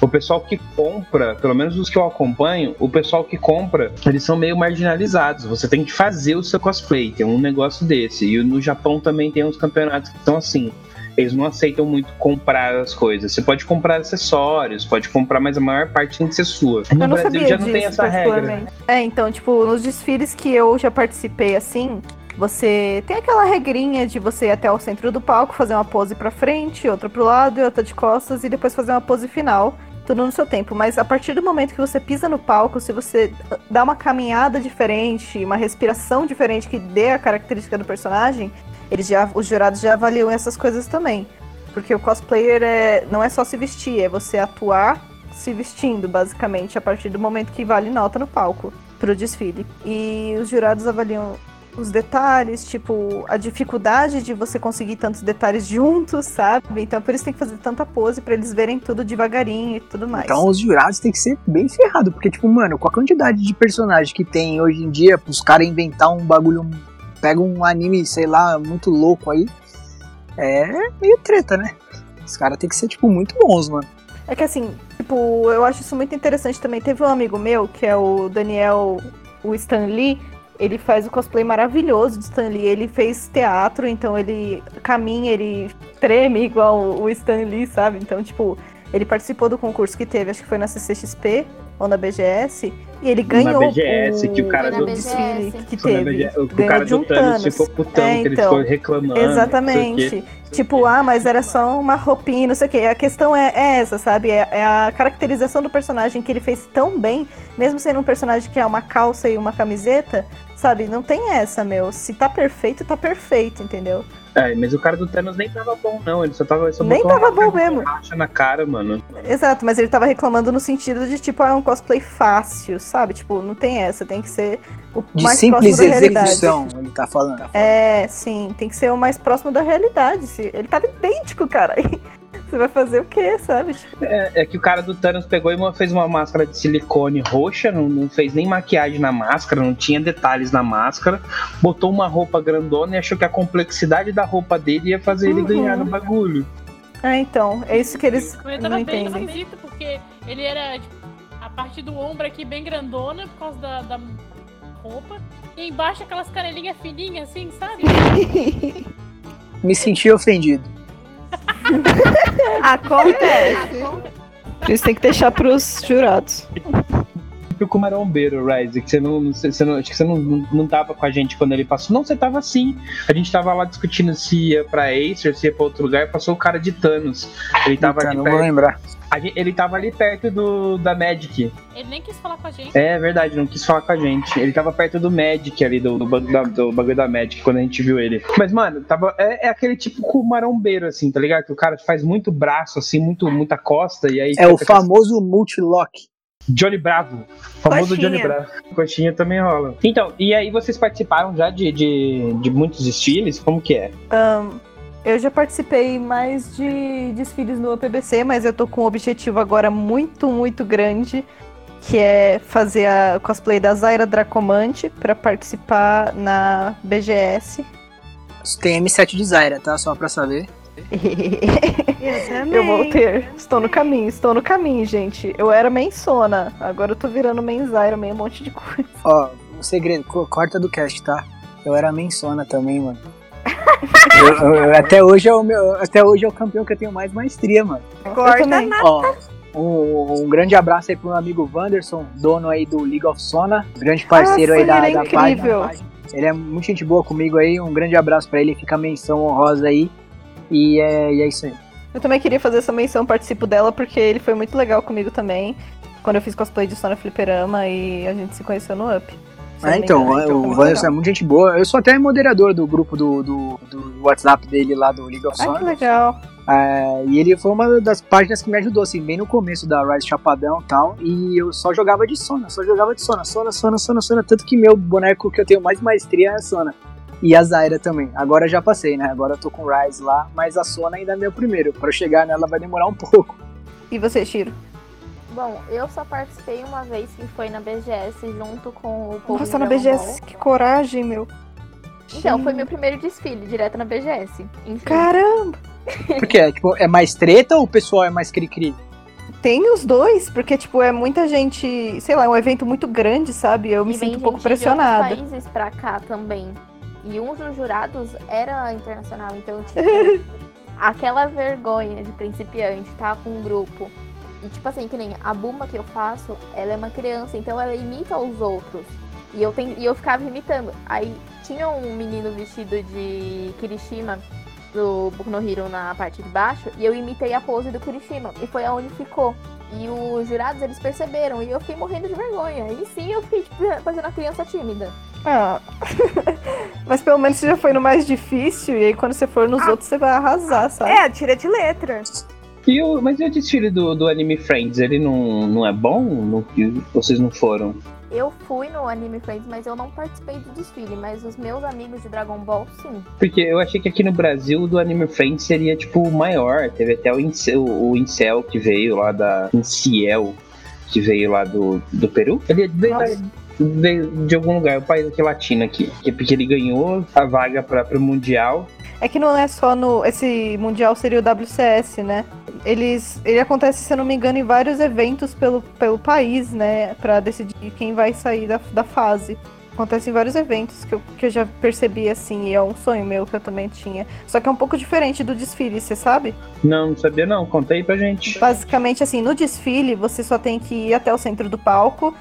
o pessoal que compra, pelo menos os que eu acompanho, o pessoal que compra, eles são meio marginalizados. Você tem que fazer o seu cosplay, tem um negócio desse. E no Japão também tem uns campeonatos que são assim. Eles não aceitam muito comprar as coisas. Você pode comprar acessórios, pode comprar, mas a maior parte tem que ser sua. No eu não Brasil sabia já não disso, tem essa regra. É, então, tipo, nos desfiles que eu já participei assim, você tem aquela regrinha de você ir até o centro do palco, fazer uma pose pra frente, outra pro lado e outra de costas e depois fazer uma pose final. Tudo no seu tempo, mas a partir do momento que você pisa no palco, se você dá uma caminhada diferente, uma respiração diferente que dê a característica do personagem, eles já, os jurados já avaliam essas coisas também. Porque o cosplayer é, não é só se vestir, é você atuar se vestindo, basicamente, a partir do momento que vale nota no palco pro desfile. E os jurados avaliam os detalhes, tipo, a dificuldade de você conseguir tantos detalhes juntos, sabe? Então por isso tem que fazer tanta pose pra eles verem tudo devagarinho e tudo mais. Então os jurados tem que ser bem ferrado, porque, tipo, mano, com a quantidade de personagens que tem hoje em dia, os caras inventar um bagulho, pega um anime, sei lá, muito louco aí, é meio treta, né? Os caras tem que ser, tipo, muito bons, mano. É que assim, tipo, eu acho isso muito interessante também. Teve um amigo meu, que é o Daniel, o Stan Lee, ele faz o cosplay maravilhoso de Stan Lee. Ele fez teatro, então ele caminha, ele treme igual o Stan Lee, sabe? Então, tipo, ele participou do concurso que teve, acho que foi na CCXP ou na BGS, e ele ganhou BGS, que o cara do- na desfile que na teve. O cara de do um Thanos Thanos. ficou putão, É, que ele então. ficou reclamando. o. Exatamente. Tipo, ah, mas era só uma roupinha, não sei o quê. A questão é, é essa, sabe? É, é a caracterização do personagem que ele fez tão bem, mesmo sendo um personagem que é uma calça e uma camiseta, sabe? Não tem essa, meu. Se tá perfeito, tá perfeito, entendeu? É, mas o cara do Thanos nem tava bom, não. Ele só tava. Só Nem botou uma tava bom mesmo. borracha na cara, mano. Exato, mas ele tava reclamando no sentido de, tipo, é um cosplay fácil, sabe? Tipo, não tem essa, tem que ser o De mais simples próximo da realidade. execução, ele tá falando. É, sim, tem que ser o mais próximo da realidade. Se- Ele tava idêntico, cara. Você vai fazer o quê, sabe? É, é que o cara do Thanos pegou e fez uma máscara de silicone roxa, não, não fez nem maquiagem na máscara, não tinha detalhes na máscara, botou uma roupa grandona e achou que a complexidade da roupa dele ia fazer ele Uhum. ganhar no bagulho. Ah, então, é isso que eles não tava bem entendem. esquisito, porque ele era, tipo, a parte do ombro aqui bem grandona, por causa da, da roupa. E embaixo aquelas canelinhas fininhas, assim, sabe? Me senti ofendido. Acontece. Por isso tem que deixar pros jurados. Tipo o marombeiro, Rise, que você não, você não, acho que você não, não, não tava com a gente quando ele passou. Não, você tava sim. A gente tava lá discutindo se ia pra Acer, se ia pra outro lugar, passou o cara de Thanos. Ele tava Puta, ali não vou lembrar. A gente- ele tava ali perto do da Magic. Ele nem quis falar com a gente. É verdade, não quis falar com a gente. Ele tava perto do Magic ali, do, do, bagulho da, do bagulho da Magic, quando a gente viu ele. Mas, mano, tava, é, é aquele tipo com marombeiro, assim, tá ligado? Que o cara faz muito braço, assim, muito, muita costa, e aí. É o famoso multilock. Johnny Bravo. O famoso Coxinha. Johnny Bravo. Coxinha também rola. Então, e aí vocês participaram já de, de, de muitos desfiles? Como que é? Eu já participei mais de desfiles no UPBC, mas eu tô com um objetivo agora muito, muito grande, que é fazer a cosplay da Zaira Dracomante pra participar na BGS. Tem M7 de Zaira, tá? Só pra saber. Eu vou ter. Estou no caminho, estou no caminho, gente. Eu era mensona, agora eu tô virando menzaira, meio um monte de coisa. Ó, um segredo, co- corta do cast, tá? Eu era mensona também, mano. Eu- até, hoje é o meu, até hoje é o campeão que eu tenho mais maestria, mano. Corta também. Ó, um, um grande abraço aí pro meu amigo Wanderson, dono aí do League of Sona, grande parceiro Ah, aí da, ele é da incrível. página. Ele é muito gente boa comigo aí, um grande abraço pra ele, fica a menção honrosa aí. E é, e é isso aí. Eu também queria fazer essa menção, participo dela, porque ele foi muito legal comigo também. Quando eu fiz cosplay de Sona Fliperama e a gente se conheceu no Up. Me então, engano, foi o Wanderson é muito gente boa. Eu sou até moderador do grupo do, do, do WhatsApp dele lá do League of Ah, que legal. É, e ele foi uma das páginas que me ajudou, assim, bem no começo da Rise Chapadão e tal. E eu só jogava de Sona, só jogava de Sona, Sona, Sona, Sona, Sona. Tanto que meu boneco que eu tenho mais maestria é a Sona. E a Zaira também. Agora já passei, né? Agora eu tô com o Rise lá, mas a Sona ainda é meu primeiro. Pra eu chegar nela vai demorar um pouco. E você, Shiro? Bom, eu só participei uma vez que foi na BGS junto com o povo Nossa, na BGS, que coragem, meu. Ball. Então, foi meu primeiro desfile, direto na BGS. Enfim. Caramba! Porque é, tipo, é mais treta ou o pessoal é mais cri-cri? Tem os dois, porque, tipo, é muita gente. Sei lá, é um evento muito grande, sabe? Eu me E vem sinto um pouco gente de pressionada. países pra cá também. E um dos jurados era internacional, então, tipo, aquela vergonha de principiante, tá com um grupo. E, tipo assim, que nem a Buma que eu faço, ela é uma criança, então ela imita os outros. E eu, ten... e eu ficava imitando. Aí tinha um menino vestido de Kirishima do Boku no Hero na parte de baixo, e eu imitei a pose do Kirishima. E foi aonde ficou. E os jurados, eles perceberam, e eu fiquei morrendo de vergonha. E sim, eu fiquei, tipo, fazendo a criança tímida. Ah. Mas pelo menos você já foi no mais difícil, e aí quando você for nos Ah. outros, você vai arrasar, sabe? É, tira de letra. E o, mas e o desfile do, do Anime Friends? Ele não, não é bom? No, que vocês não foram? Eu fui no Anime Friends, mas eu não participei do desfile. Mas os meus amigos de Dragon Ball, sim. Porque eu achei que aqui no Brasil o do Anime Friends seria tipo o maior. Teve até o Incel, o Incel que veio lá da. Inciel, que veio lá do, do Peru. Ele veio, da- veio de algum lugar, o país aqui latino aqui. Que- Porque ele ganhou a vaga para pro Mundial. É que não é só no. Esse Mundial seria o WCS, né? Eles. Ele acontece, se eu não me engano, em vários eventos pelo, pelo país, né? Pra decidir quem vai sair da, da fase. Acontece em vários eventos que eu, que eu já percebi assim, e é um sonho meu que eu também tinha. Só que é um pouco diferente do desfile, você sabe? Não, não sabia não. Conta aí pra gente. Basicamente, assim, no desfile, você só tem que ir até o centro do palco,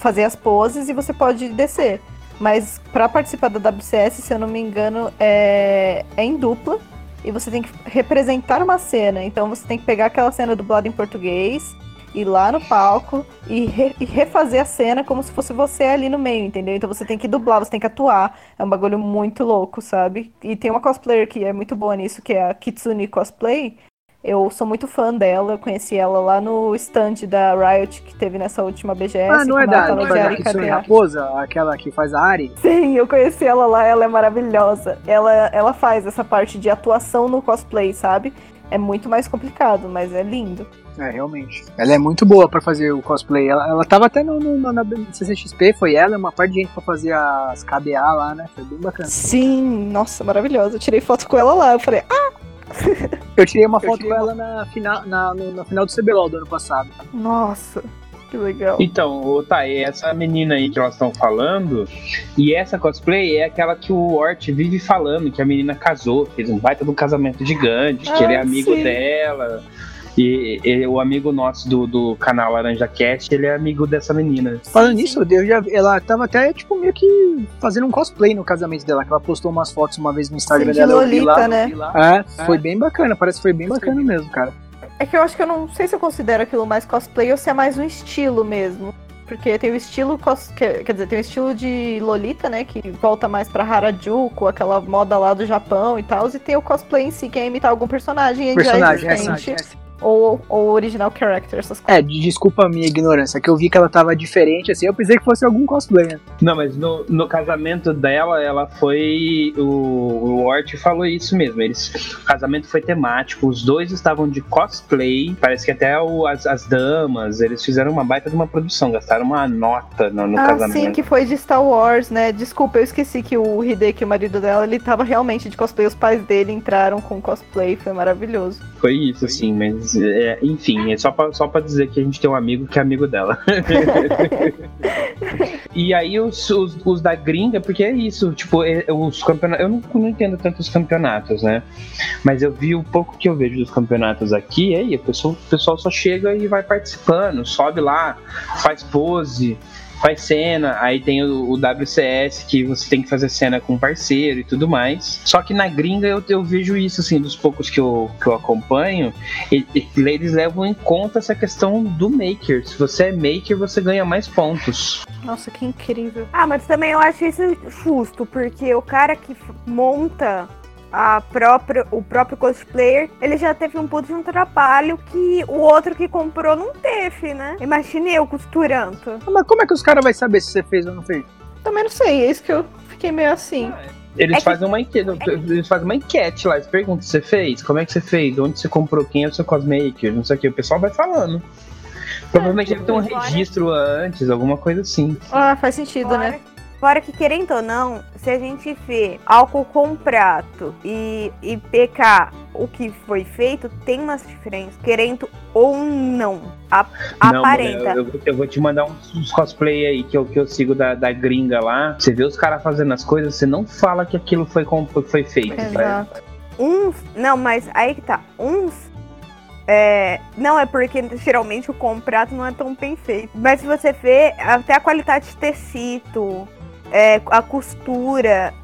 fazer as poses e você pode descer. Mas pra participar da WCS, se eu não me engano, é, é em dupla. E você tem que representar uma cena. Então você tem que pegar aquela cena dublada em português, ir lá no palco e, re- e refazer a cena como se fosse você ali no meio, entendeu? Então você tem que dublar, você tem que atuar. É um bagulho muito louco, sabe? E tem uma cosplayer que é muito boa nisso, que é a Kitsune Cosplay. Eu sou muito fã dela, eu conheci ela lá no stand da Riot que teve nessa última BGS. ah, não é da, não é da Kitsune KDA. Raposa, aquela que faz a Ari? Sim, eu conheci ela lá, ela é maravilhosa. Ela, ela faz essa parte de atuação no cosplay, sabe? É muito mais complicado, mas é lindo. É, realmente. Ela é muito boa pra fazer o cosplay. Ela, ela tava até no, no- na CCXP, foi ela, uma parte de gente pra fazer as KDA lá, né? Foi bem bacana. Sim, nossa, maravilhosa. Eu tirei foto com ela lá. Eu falei, ah, Eu tirei uma foto com ela na final, na, no- na final do CBLOL do ano passado. nossa, que legal. Então, tá, e essa menina aí que elas estão falando, e essa cosplay é aquela que o Ort vive falando, que a menina casou, fez um baita um casamento gigante, que Ah, ele é amigo sim. dela. E, e o amigo nosso do, do canal Laranja Cast, ele é amigo dessa menina. Falando nisso, eu já, ela tava até, tipo, meio que fazendo um cosplay no casamento dela, que ela postou umas fotos uma vez no Instagram Sim, de dela. eu Lolita, lá. né? É, foi bem bacana, parece que foi bem bacana mesmo, cara. É que eu acho que eu não sei se eu considero aquilo mais cosplay ou se é mais um estilo mesmo. Porque tem o estilo, cos... quer dizer, tem o estilo de Lolita, né? Que volta mais pra Harajuku, aquela moda lá do Japão e tal. E tem o cosplay em si, que é imitar algum personagem, Personagem, já é, existente. Ou, ou original character, essas coisas. É, de- desculpa a minha ignorância, que eu vi que ela tava diferente, assim, eu pensei que fosse algum cosplay, né? Não, mas no, no casamento dela, ela foi. O, o Ort falou isso mesmo. Eles, o casamento foi temático, os dois estavam de cosplay. Parece que até o- as, as damas, eles fizeram uma baita de uma produção, gastaram uma nota no, no ah, casamento. sim, que foi de Star Wars, né? Desculpa, eu esqueci que o Hideki, o marido dela, ele tava realmente de cosplay. Os pais dele entraram com cosplay, foi maravilhoso. Foi isso, assim, mas é, enfim, é só pra, só pra dizer que a gente tem um amigo que é amigo dela. e aí os, os, os da gringa, porque é isso, tipo, é- os campeonatos. Eu não, não entendo tanto os campeonatos, né? Mas eu vi o pouco que eu vejo dos campeonatos aqui, aí o pessoal, o pessoal só chega e vai participando, sobe lá, faz pose. Faz cena, aí tem o, o WCS que você tem que fazer cena com parceiro e tudo mais. Só que na gringa eu, eu vejo isso, assim, dos poucos que eu, que eu acompanho, e- e eles levam em conta essa questão do maker. Se você é maker, você ganha mais pontos. Nossa, que incrível. Ah, mas também eu acho isso justo, porque o cara que monta a própria, o próprio cosplayer, ele já teve um puto de um trabalho que o outro que comprou não teve, né? Imagine eu costurando. Ah, Mas como é que os caras vão saber se você fez ou não fez? Também não sei, é isso que eu fiquei meio assim. Eles É que- fazem uma enquete, eles fazem uma enquete lá, eles perguntam se você fez, como é que você fez, onde você comprou, quem é o seu cosmaker, não sei o que, o pessoal vai falando. Provavelmente deve ter um registro antes, alguma coisa assim. Ah, faz sentido, né? Fora que, querendo ou não, se a gente vê álcool com prato e, e PK, o que foi feito, tem umas diferenças, querendo ou não. A, Não, aparenta. mano, eu, eu- vou te mandar uns, uns cosplay aí que eu, que eu sigo da, da gringa lá. Você vê os caras fazendo as coisas, você não fala que aquilo foi, como foi feito. Exato. Uns. Não, mas aí que tá. Uns. É, não, é porque geralmente o comprato não é tão bem feito. Mas se você vê, até a qualidade de tecido, é, a costura.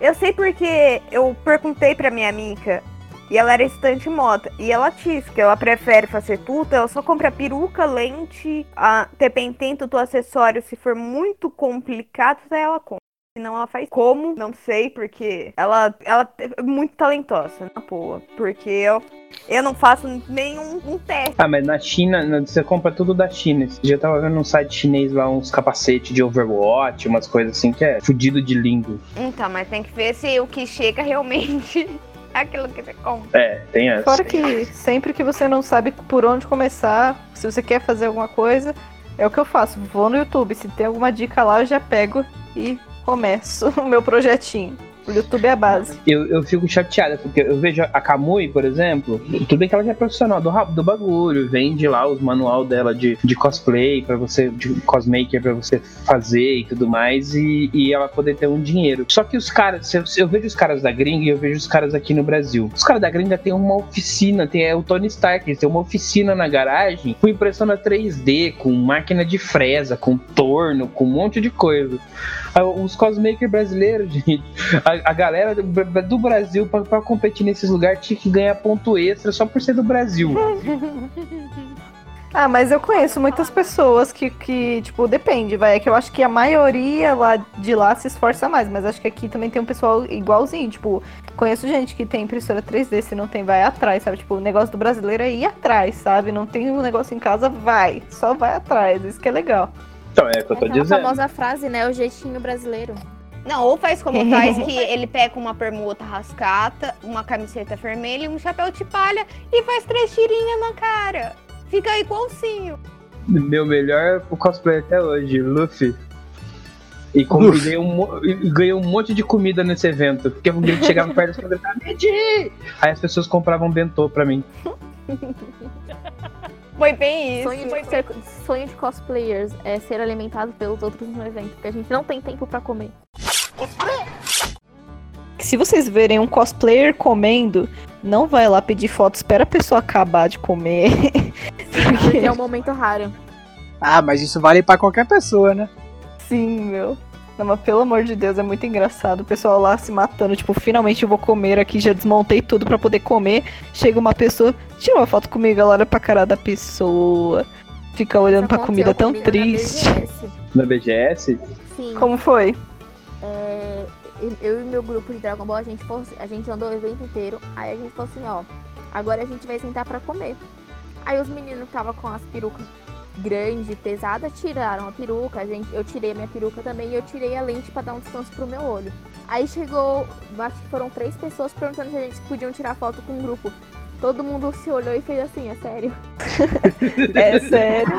Eu sei porque eu perguntei pra minha amiga e ela era estudante moto. E ela disse que ela prefere fazer tudo, ela só compra peruca, lente, a, dependendo do acessório, se for muito complicado, daí ela compra. Senão ela faz como, não sei, porque ela, ela é muito talentosa, na boa. Porque eu, eu não faço nenhum um teste. Ah, mas na China, na- você compra tudo da China. Esse dia eu tava vendo um site chinês lá, uns capacetes de Overwatch, umas coisas assim que é fudido de lindo. Então, mas tem que ver se o que chega realmente é aquilo que você compra. É, tem essa. Fora que sempre que você não sabe por onde começar, se você quer fazer alguma coisa, é o que eu faço. Vou no YouTube, se tem alguma dica lá, eu já pego e começo o meu projetinho. O YouTube é a base. Eu, eu fico chateada, porque eu vejo a Kamui, por exemplo, tudo bem que ela já é profissional do, do bagulho, vende lá os manual dela de, de cosplay para você, de cosmaker pra você fazer e tudo mais, e, e ela poder ter um dinheiro. Só que os caras, eu, eu vejo os caras da gringa e eu vejo os caras aqui no Brasil. Os caras da gringa tem uma oficina, tem é, o Tony Stark, têm uma oficina na garagem com impressora 3D, com máquina de fresa, com torno, com um monte de coisa. Os cosmakers brasileiros, gente, a, a galera do, do Brasil, pra competir nesses lugares, tinha que ganhar ponto extra só por ser do Brasil. Ah, mas eu conheço muitas pessoas que, que, tipo, depende, vai. É que eu acho que a maioria lá de lá se esforça mais, mas acho que aqui também tem um pessoal igualzinho. Tipo, conheço gente que tem impressora 3D, se não tem, vai atrás, sabe? Tipo, o negócio do brasileiro é ir atrás, sabe? Não tem um negócio em casa, vai. Só vai atrás. Isso que é legal. Então, é o que eu tô Aquela dizendo. famosa frase, né? O jeitinho brasileiro. Não, ou faz como faz, que ele pega uma permuta rascata, uma camiseta vermelha e um chapéu de palha e faz três tirinhas na cara. Fica igualzinho. Meu melhor cosplay até hoje, Luffy. E ganhei um, e ganhei um monte de comida nesse evento. Porque eu chegava perto e falava, Medi! Aí as pessoas compravam bentô pra mim. Foi bem isso. Sonho de, ser- sonho de cosplayers é ser alimentado pelos outros no evento, porque a gente não tem tempo pra comer. Se vocês verem um cosplayer comendo, não vai lá pedir foto, espera a pessoa acabar de comer. Porque é um momento raro. Ah, mas isso vale pra qualquer pessoa, né? Sim, meu. Não, mas pelo amor de Deus, é muito engraçado. O pessoal lá se matando, tipo, finalmente eu vou comer aqui, já desmontei tudo pra poder comer. Chega uma pessoa, tira uma foto comigo, ela olha pra cara da pessoa. Fica olhando Isso pra comida aconteceu tão triste. BGS. Na BGS, Sim. Como foi? É, eu e meu grupo de Dragon Ball, a gente, a gente andou o evento inteiro. Aí a gente falou assim, ó, agora a gente vai sentar pra comer. Aí os meninos que estavam com as perucas grandes, pesadas, tiraram a peruca. A gente, eu tirei a minha peruca também e eu tirei a lente pra dar um descanso pro meu olho. Aí chegou, acho que foram três pessoas perguntando se a gente podiam tirar foto com o grupo. Todo mundo se olhou e fez assim, é sério. É sério.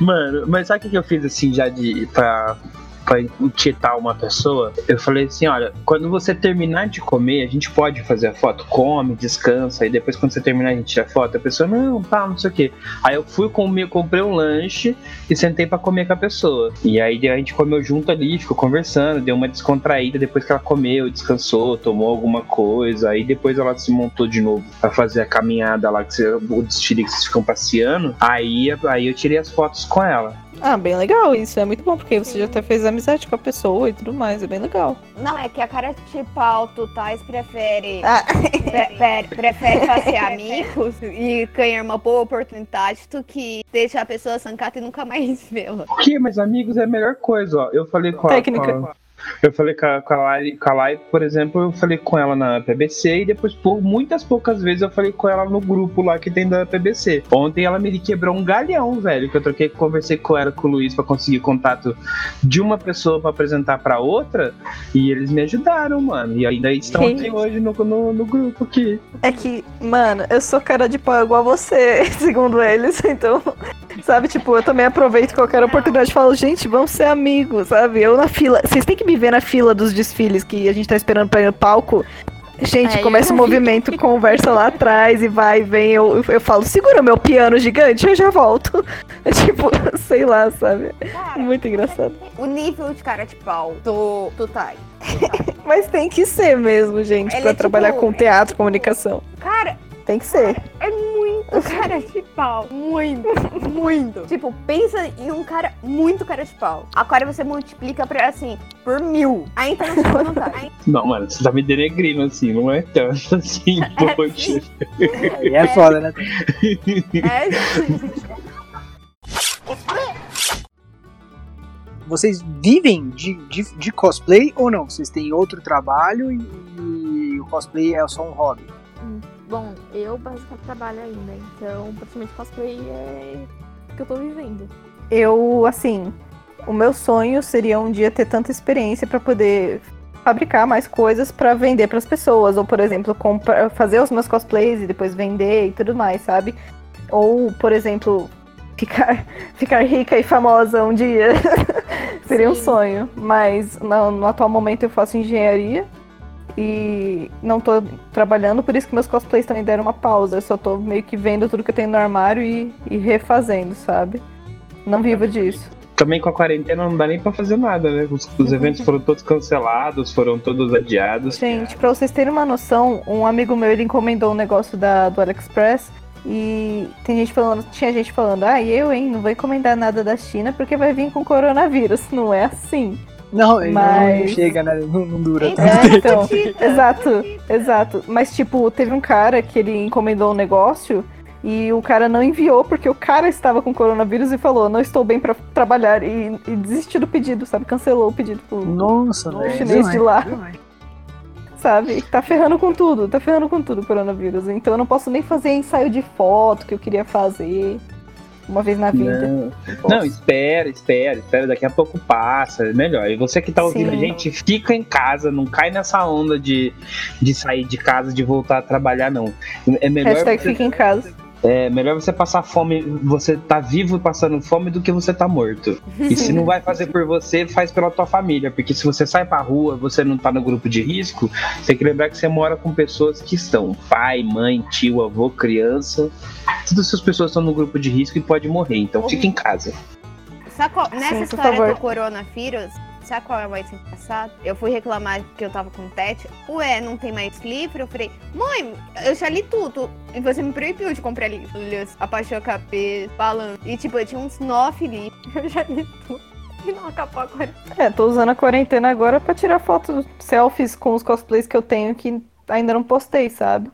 Mano, mas sabe o que que eu fiz assim já de pra, pra tietar uma pessoa? Eu falei assim, olha, quando você terminar de comer, a gente pode fazer a foto, come, descansa, e depois quando você terminar a gente tira a foto, a pessoa, não, tá, não sei o quê. Aí eu fui comer, comprei um lanche e sentei pra comer com a pessoa. E aí a gente comeu junto ali, ficou conversando, deu uma descontraída depois que ela comeu, descansou, tomou alguma coisa, aí depois ela se montou de novo pra fazer a caminhada lá, que você, o desfile que vocês ficam passeando. Aí, aí eu tirei as fotos com ela. Ah, bem legal isso. É muito bom, porque você já até fez amizade com a pessoa e tudo mais. É bem legal. Não, é que a cara de pau do Tais prefere, Ah, pre- pre- prefere fazer amigos e ganhar uma boa oportunidade do que deixar a pessoa sancata e nunca mais vê-la. O que? Mas amigos é a melhor coisa, ó. Eu falei com a, Técnica. com a- Eu falei com a, com a, com a por exemplo, eu falei com ela na PBC e depois, por muitas poucas vezes, eu falei com ela no grupo lá que tem da PBC. Ontem ela me quebrou um galhão, velho, que eu troquei, conversei com ela com o Luiz para conseguir contato de uma pessoa para apresentar para outra e eles me ajudaram, mano. E ainda estão Sim. aqui hoje no, no, no grupo aqui. É que, mano, eu sou cara de pau igual a você, segundo eles, então. Sabe, tipo, eu também aproveito qualquer oportunidade e falo, gente, vamos ser amigos, sabe? Eu na fila. Vocês têm que me ver na fila dos desfiles que a gente tá esperando pra ir no palco. Gente, É, começa o movimento, conversa lá atrás e vai, vem. Eu, eu, falo, segura meu piano gigante, eu já volto. É tipo, sei lá, sabe? Cara, Muito engraçado. o nível de cara de pau do, do Tai. Mas tem que ser mesmo, gente, pra é trabalhar tipo- com teatro, comunicação. Cara, Tem que ser. é muito cara de pau. Muito, muito. Tipo, pensa em um cara muito cara de pau. Agora você multiplica pra, assim, por mil. Aí então não fica não tá. Mano, você tá me denegrindo assim, não é tanto assim, poxa. Aí é foda, né? é, Vocês vivem de, de, de cosplay ou não? Vocês têm outro trabalho e, e o cosplay é só um hobby? Bom, eu basicamente trabalho ainda, então praticamente cosplay é o que eu tô vivendo. Eu, assim, o meu sonho seria um dia ter tanta experiência pra poder fabricar mais coisas pra vender pras pessoas, ou por exemplo, comprar, fazer os meus cosplays e depois vender e tudo mais, sabe? Ou, por exemplo, ficar, ficar rica e famosa um dia. seria um Sim. sonho, mas no, no atual momento eu faço engenharia e não tô trabalhando, por isso que meus cosplays também deram uma pausa. Eu só tô meio que vendo tudo que eu tenho no armário e, e refazendo, sabe? Não vivo disso. Também com a quarentena não dá nem pra fazer nada, né? Os, os eventos foram todos cancelados, foram todos adiados. Gente, pra vocês terem uma noção, um amigo meu ele encomendou um negócio da, do AliExpress e tem gente falando, tinha gente falando, ah, eu, hein, não vou encomendar nada da China porque vai vir com coronavírus. Não é assim. Não, ele não- não Mas- chega, né? Não, não dura Então. É, então, exato, exato. Mas, tipo, teve um cara que ele encomendou um negócio e o cara não enviou porque o cara estava com coronavírus e falou, não estou bem pra trabalhar e, e desistiu do pedido, sabe? Cancelou o pedido pro, Nossa, pro chinês de lá. É. sabe? Tá ferrando com tudo, tá ferrando com tudo o coronavírus. Então eu não posso nem fazer ensaio de foto que eu queria fazer uma vez na vida. Não, não, espera, espera, espera, daqui a pouco passa, é melhor. E você que tá ouvindo Sim. a gente, fica em casa, não cai nessa onda de, de sair de casa, de voltar a trabalhar, não. É melhor, Hashtag você, fica em casa. é melhor você passar fome, você tá vivo e passando fome do que você tá morto. E se não vai fazer por você, faz pela tua família. Porque se você sai pra rua, você não tá no grupo de risco, você tem que lembrar que você mora com pessoas que estão pai, mãe, tio, avô, criança. Todas essas pessoas estão no grupo de risco e pode morrer. Então fica em casa. Sabe qual- nessa Sim, história favor. do coronavírus, sabe qual é o mais engraçado? Eu fui reclamar que eu tava com tete. Ué, não tem mais livro? Eu falei, mãe, eu já li tudo. E você me proibiu de comprar livros. A Paixão Capê, falando. E tipo, eu tinha uns nove livros. Eu já li tudo. E não acabou agora. É, tô usando a quarentena agora pra tirar fotos, selfies com os cosplays que eu tenho que ainda não postei, sabe?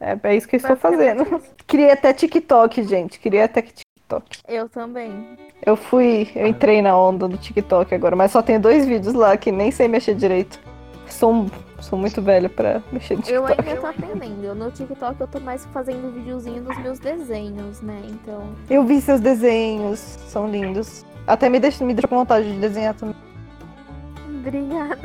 É, é isso que eu estou fazendo. Criei até TikTok, gente. Criei até TikTok. Eu também. Eu fui, eu entrei na onda do TikTok agora, mas só tenho dois vídeos lá que nem sei mexer direito. Sou, sou muito velha pra mexer no Eu TikTok. ainda tô aprendendo. No TikTok eu tô mais fazendo videozinho dos meus desenhos, né? Então. Eu vi seus desenhos, são lindos. Até me deixa, me deixa com vontade de desenhar também. Obrigada.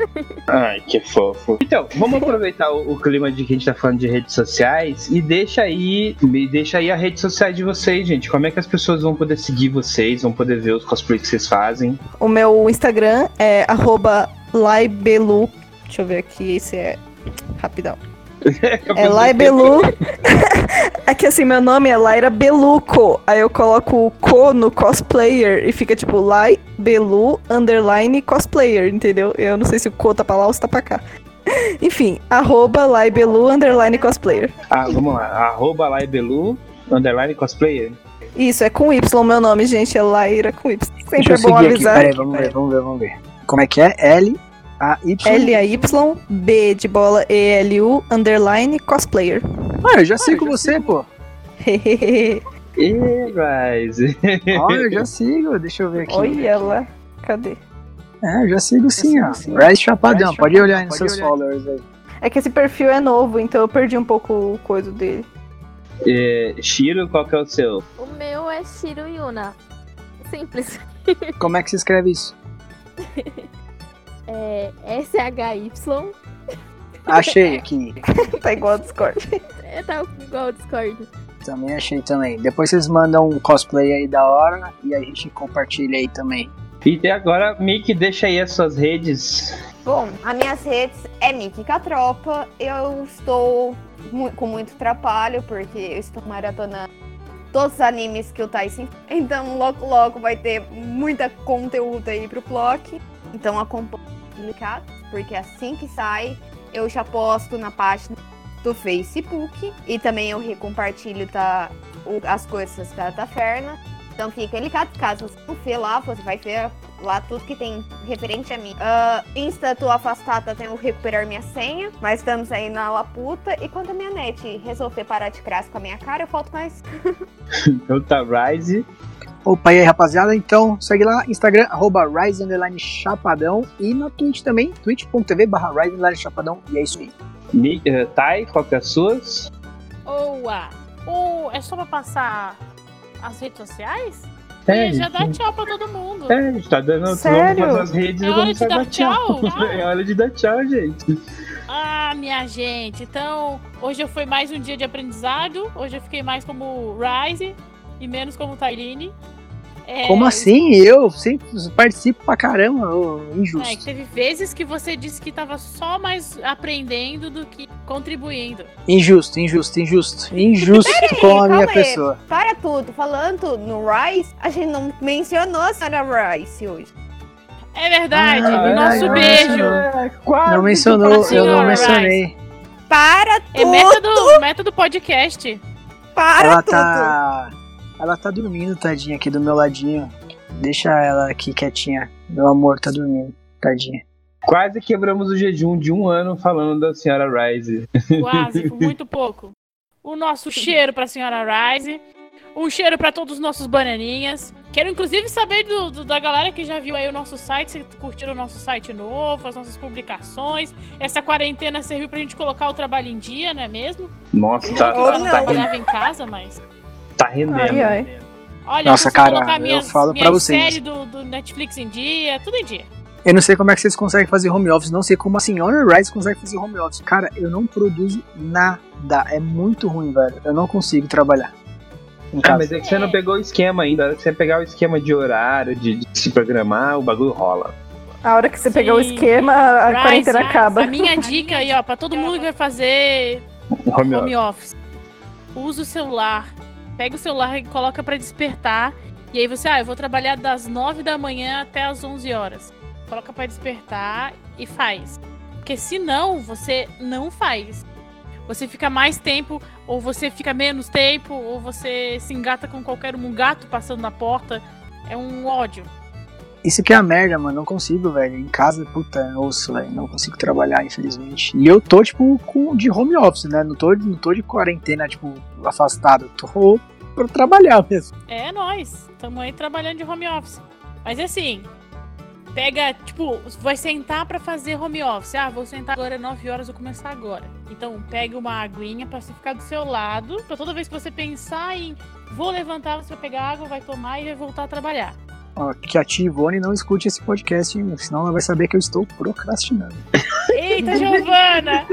Ai, que fofo. Então, vamos aproveitar o, o clima de que a gente tá falando de redes sociais e deixa aí, me deixa aí a rede social de vocês, gente. Como é que as pessoas vão poder seguir vocês, vão poder ver os cosplays que vocês fazem? O meu Instagram é arroba laibelu. Deixa eu ver aqui, esse é rapidão. É Laibelu. é que assim, meu nome é Laira Beluco. Aí eu coloco o co no cosplayer e fica tipo Lai Belu underline cosplayer, entendeu? Eu não sei se o co tá pra lá ou se tá pra cá. Enfim, arroba Laibelu underline cosplayer. Ah, vamos lá. Arroba Laibelu, underline cosplayer. Isso, é com Y meu nome, gente. É Laira com Y. Sempre Deixa eu é bom avisar. Peraí, vamos ver, vamos ver, vamos ver. Como é que é? L A Y. L-A-Y, B de bola, E-L-U, underline, cosplayer. Ah, eu já sigo você, pô. E, mas... Ó, eu já sigo. Deixa eu ver aqui. Olha lá. Cadê? É, já sigo sim, ó. sigo sim. Rise Chapadão, Rise pode Chapadão, olhar aí nos seus olhar. followers aí. É que esse perfil é novo, então eu perdi um pouco o coisa dele. É, Shiro, qual que é o seu? O meu é Shiro Yuna. Simples. Como é que se escreve isso? É S-H-Y. Achei aqui. tá igual ao Discord. É, tá igual ao Discord. Também achei também. Depois vocês mandam um cosplay aí da hora e a gente compartilha aí também. E até agora, Mick, deixa aí as suas redes. Bom, as minhas redes é Miki Catropa. Eu estou mu- com muito trabalho, porque eu estou maratonando todos os animes que o Tyson. Então, logo, logo vai ter muita conteúdo aí pro bloco. Então, acompanhe publicado, porque assim que sai, eu já posto na página do Facebook. E também eu recompartilho tá, o- as coisas da Taferna. Então fica ligado, caso você não vê lá, você vai ver lá tudo que tem referente a mim. Ah, Insta, tô afastada, tenho que recuperar minha senha, mas estamos aí na laputa. E quando a minha net resolver parar de graça com a minha cara, eu volto mais. Então tá, Rise. Opa, e aí rapaziada, então segue lá, Instagram, arroba Rise Underline Chapadão e na Twitch também, twitch.tv barra Rise Underline Chapadão, e é isso aí. Mi, eh, Thay, qual que é as suas? Oa! Ou é só pra passar as redes sociais? É, e já dá tchau pra todo mundo. É, a gente tá dando. Sério? Vamos as redes É hora de dar dar tchau. tchau? É hora de dar tchau, gente. Ah, minha gente. Então, hoje foi mais um dia de aprendizado. Hoje eu fiquei mais como Rise e menos como Tyrene. É, Como assim? Eu sempre participo pra caramba, ô, É, que injusto. teve vezes que você disse que tava só mais aprendendo do que contribuindo. Injusto, injusto, injusto. Injusto com a minha aí. pessoa. Para tudo, falando no Rice, a gente não mencionou a Sarah Rice hoje. É verdade. Ah, o é, nosso beijo. É, quase Não mencionou, eu não mencionei. Para É tudo! método, método podcast. Para Ela tudo! tá. Ela tá dormindo, tadinha, aqui do meu ladinho. Deixa ela aqui quietinha. Meu amor tá dormindo, tadinha. Quase quebramos o jejum de um ano falando da senhora Rise. Quase, por muito pouco. O nosso cheiro pra senhora Rise. Um cheiro pra todos os nossos bananinhas. Quero inclusive saber do, do- da galera que já viu aí o nosso site, se curtiram o nosso site novo, as nossas publicações. Essa quarentena serviu pra gente colocar o trabalho em dia, não é mesmo? Nossa, tá, tá, não. tá, trabalhava em casa, mas. Tá rendendo. Ai, ai. Olha, Nossa, cara, colocar eu minhas, falo pra minhas vocês. séries do, do Netflix em dia, tudo em dia. Eu não sei como é que vocês conseguem fazer home office, não sei como a senhora Rice consegue fazer home office. Cara, eu não produzo nada. É muito ruim, velho. Eu não consigo trabalhar. Ah, mas é que você não pegou o esquema ainda. A hora que você pegar o esquema de horário, de, de se programar, o bagulho rola. A hora que você pegar o Sim. esquema, a Rise, quarentena Rise, acaba. A minha dica aí, ó, pra todo mundo que vai fazer Home office. home office. Usa o celular. Pega o celular e coloca pra despertar. E aí você, ah, eu vou trabalhar das 9 da manhã até as 11 horas. Coloca pra despertar e faz. Porque senão você não faz. Você fica mais tempo, ou você fica menos tempo, ou você se engata com qualquer um gato passando na porta. É um ódio. Isso que é a merda, mano. Não consigo, velho. Em casa, puta, osso, velho. Não consigo trabalhar, infelizmente. E eu tô, tipo, com, de home office, né? Não tô, não tô de quarentena, tipo, afastado. Tô pra trabalhar mesmo. É nós. Estamos aí trabalhando de home office. Mas assim, pega, tipo, vai sentar pra fazer home office. Ah, vou sentar agora 9 horas, vou começar agora. Então, pega uma aguinha pra você ficar do seu lado, pra toda vez que você pensar em vou levantar, você vai pegar água, vai tomar e vai voltar a trabalhar. Que a Tia Ivone não escute esse podcast, hein? senão ela vai saber que eu estou procrastinando. Eita, Giovana!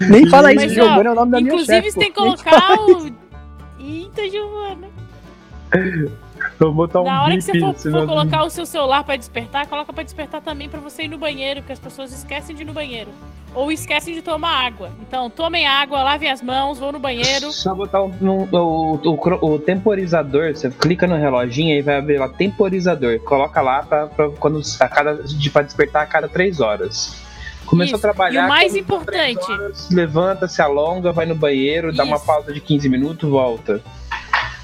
Nem fala isso, Mas, ó, Giovanna é o nome da minha Inclusive, chefe. você tem que colocar o. Eita, Giovana! Vou botar um Na hora que você for, for senão- colocar o seu celular pra despertar, coloca pra despertar também pra você ir no banheiro, porque as pessoas esquecem de ir no banheiro. Ou esquecem de tomar água. Então, tomem água, lavem as mãos, vão no banheiro. Só botar um- um- o, o, o temporizador, você clica no reloginho e vai abrir lá temporizador. Coloca lá pra, pra quando a cada, pra despertar a cada três horas. Começou Isso. a trabalhar. E o mais importante- horas, levanta, se alonga, vai no banheiro, dá uma Isso. pausa de 15 minutos, volta.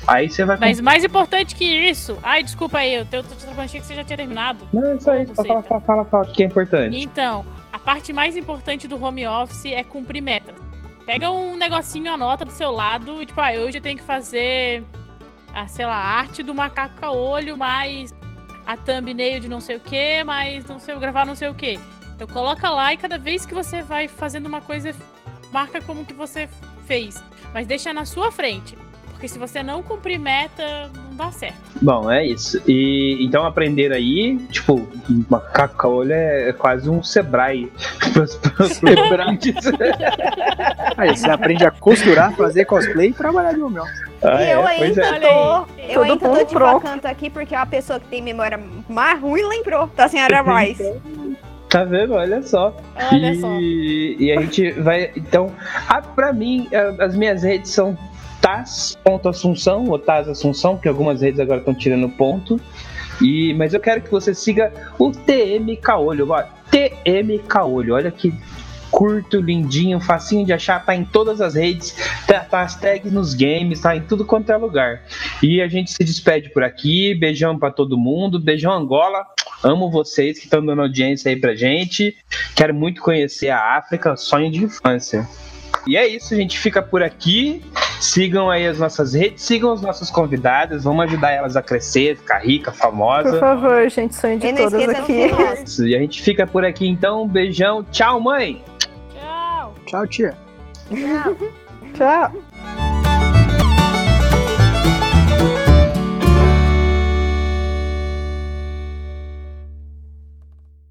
Aí você vai. Mas mais importante que isso. Ai, desculpa aí, eu tô, tô, tô, achei que você já tinha terminado. Não, é isso. Buceta. Fala, fala, fala, fala, o que é importante. Então, a parte mais importante do home office é cumprir metas. Pega um negocinho, anota do seu lado, e, tipo, ah, hoje eu tenho que fazer, ah, sei lá, a arte do macaco a olho mais a thumbnail de não sei o que, mas não sei gravar não sei o que. Então coloca lá e cada vez que você vai fazendo uma coisa, marca como que você fez. Mas deixa na sua frente. Porque se você não cumprir meta, não dá certo. Bom, é isso. E então aprender aí, tipo, macaca-olho é quase um Sebrae. Sebrae. aí você aprende a costurar, fazer cosplay e trabalhar de home office. Ah, e eu é? Pois ainda é. tô, eu ainda tô de pronto. canto aqui porque a pessoa que tem memória mais ruim lembrou da senhora Rice. Tá vendo? Olha só. Olha e, só. e a gente vai. Então, a, pra mim, a- as minhas redes são Taz.Assunção ou Taz Assunção, porque algumas redes agora estão tirando ponto. E, mas eu quero que você siga o TM Caolho. ó, TM Caolho. Olha que curto, lindinho, facinho de achar, tá em todas as redes, tá, tá as tags nos games, tá em tudo quanto é lugar. E a gente se despede por aqui. Beijão pra todo mundo. Beijão Angola. Amo vocês que estão dando audiência aí pra gente. Quero muito conhecer a África, sonho de infância. E é isso, a gente fica por aqui. Sigam aí as nossas redes, sigam as nossas convidadas, vamos ajudar elas a crescer, ficar rica, Por famosa. favor, gente, sonho de E não todas aqui. E a gente fica por aqui então. Um beijão. Tchau, mãe! Tchau. Tchau, tia. Tchau.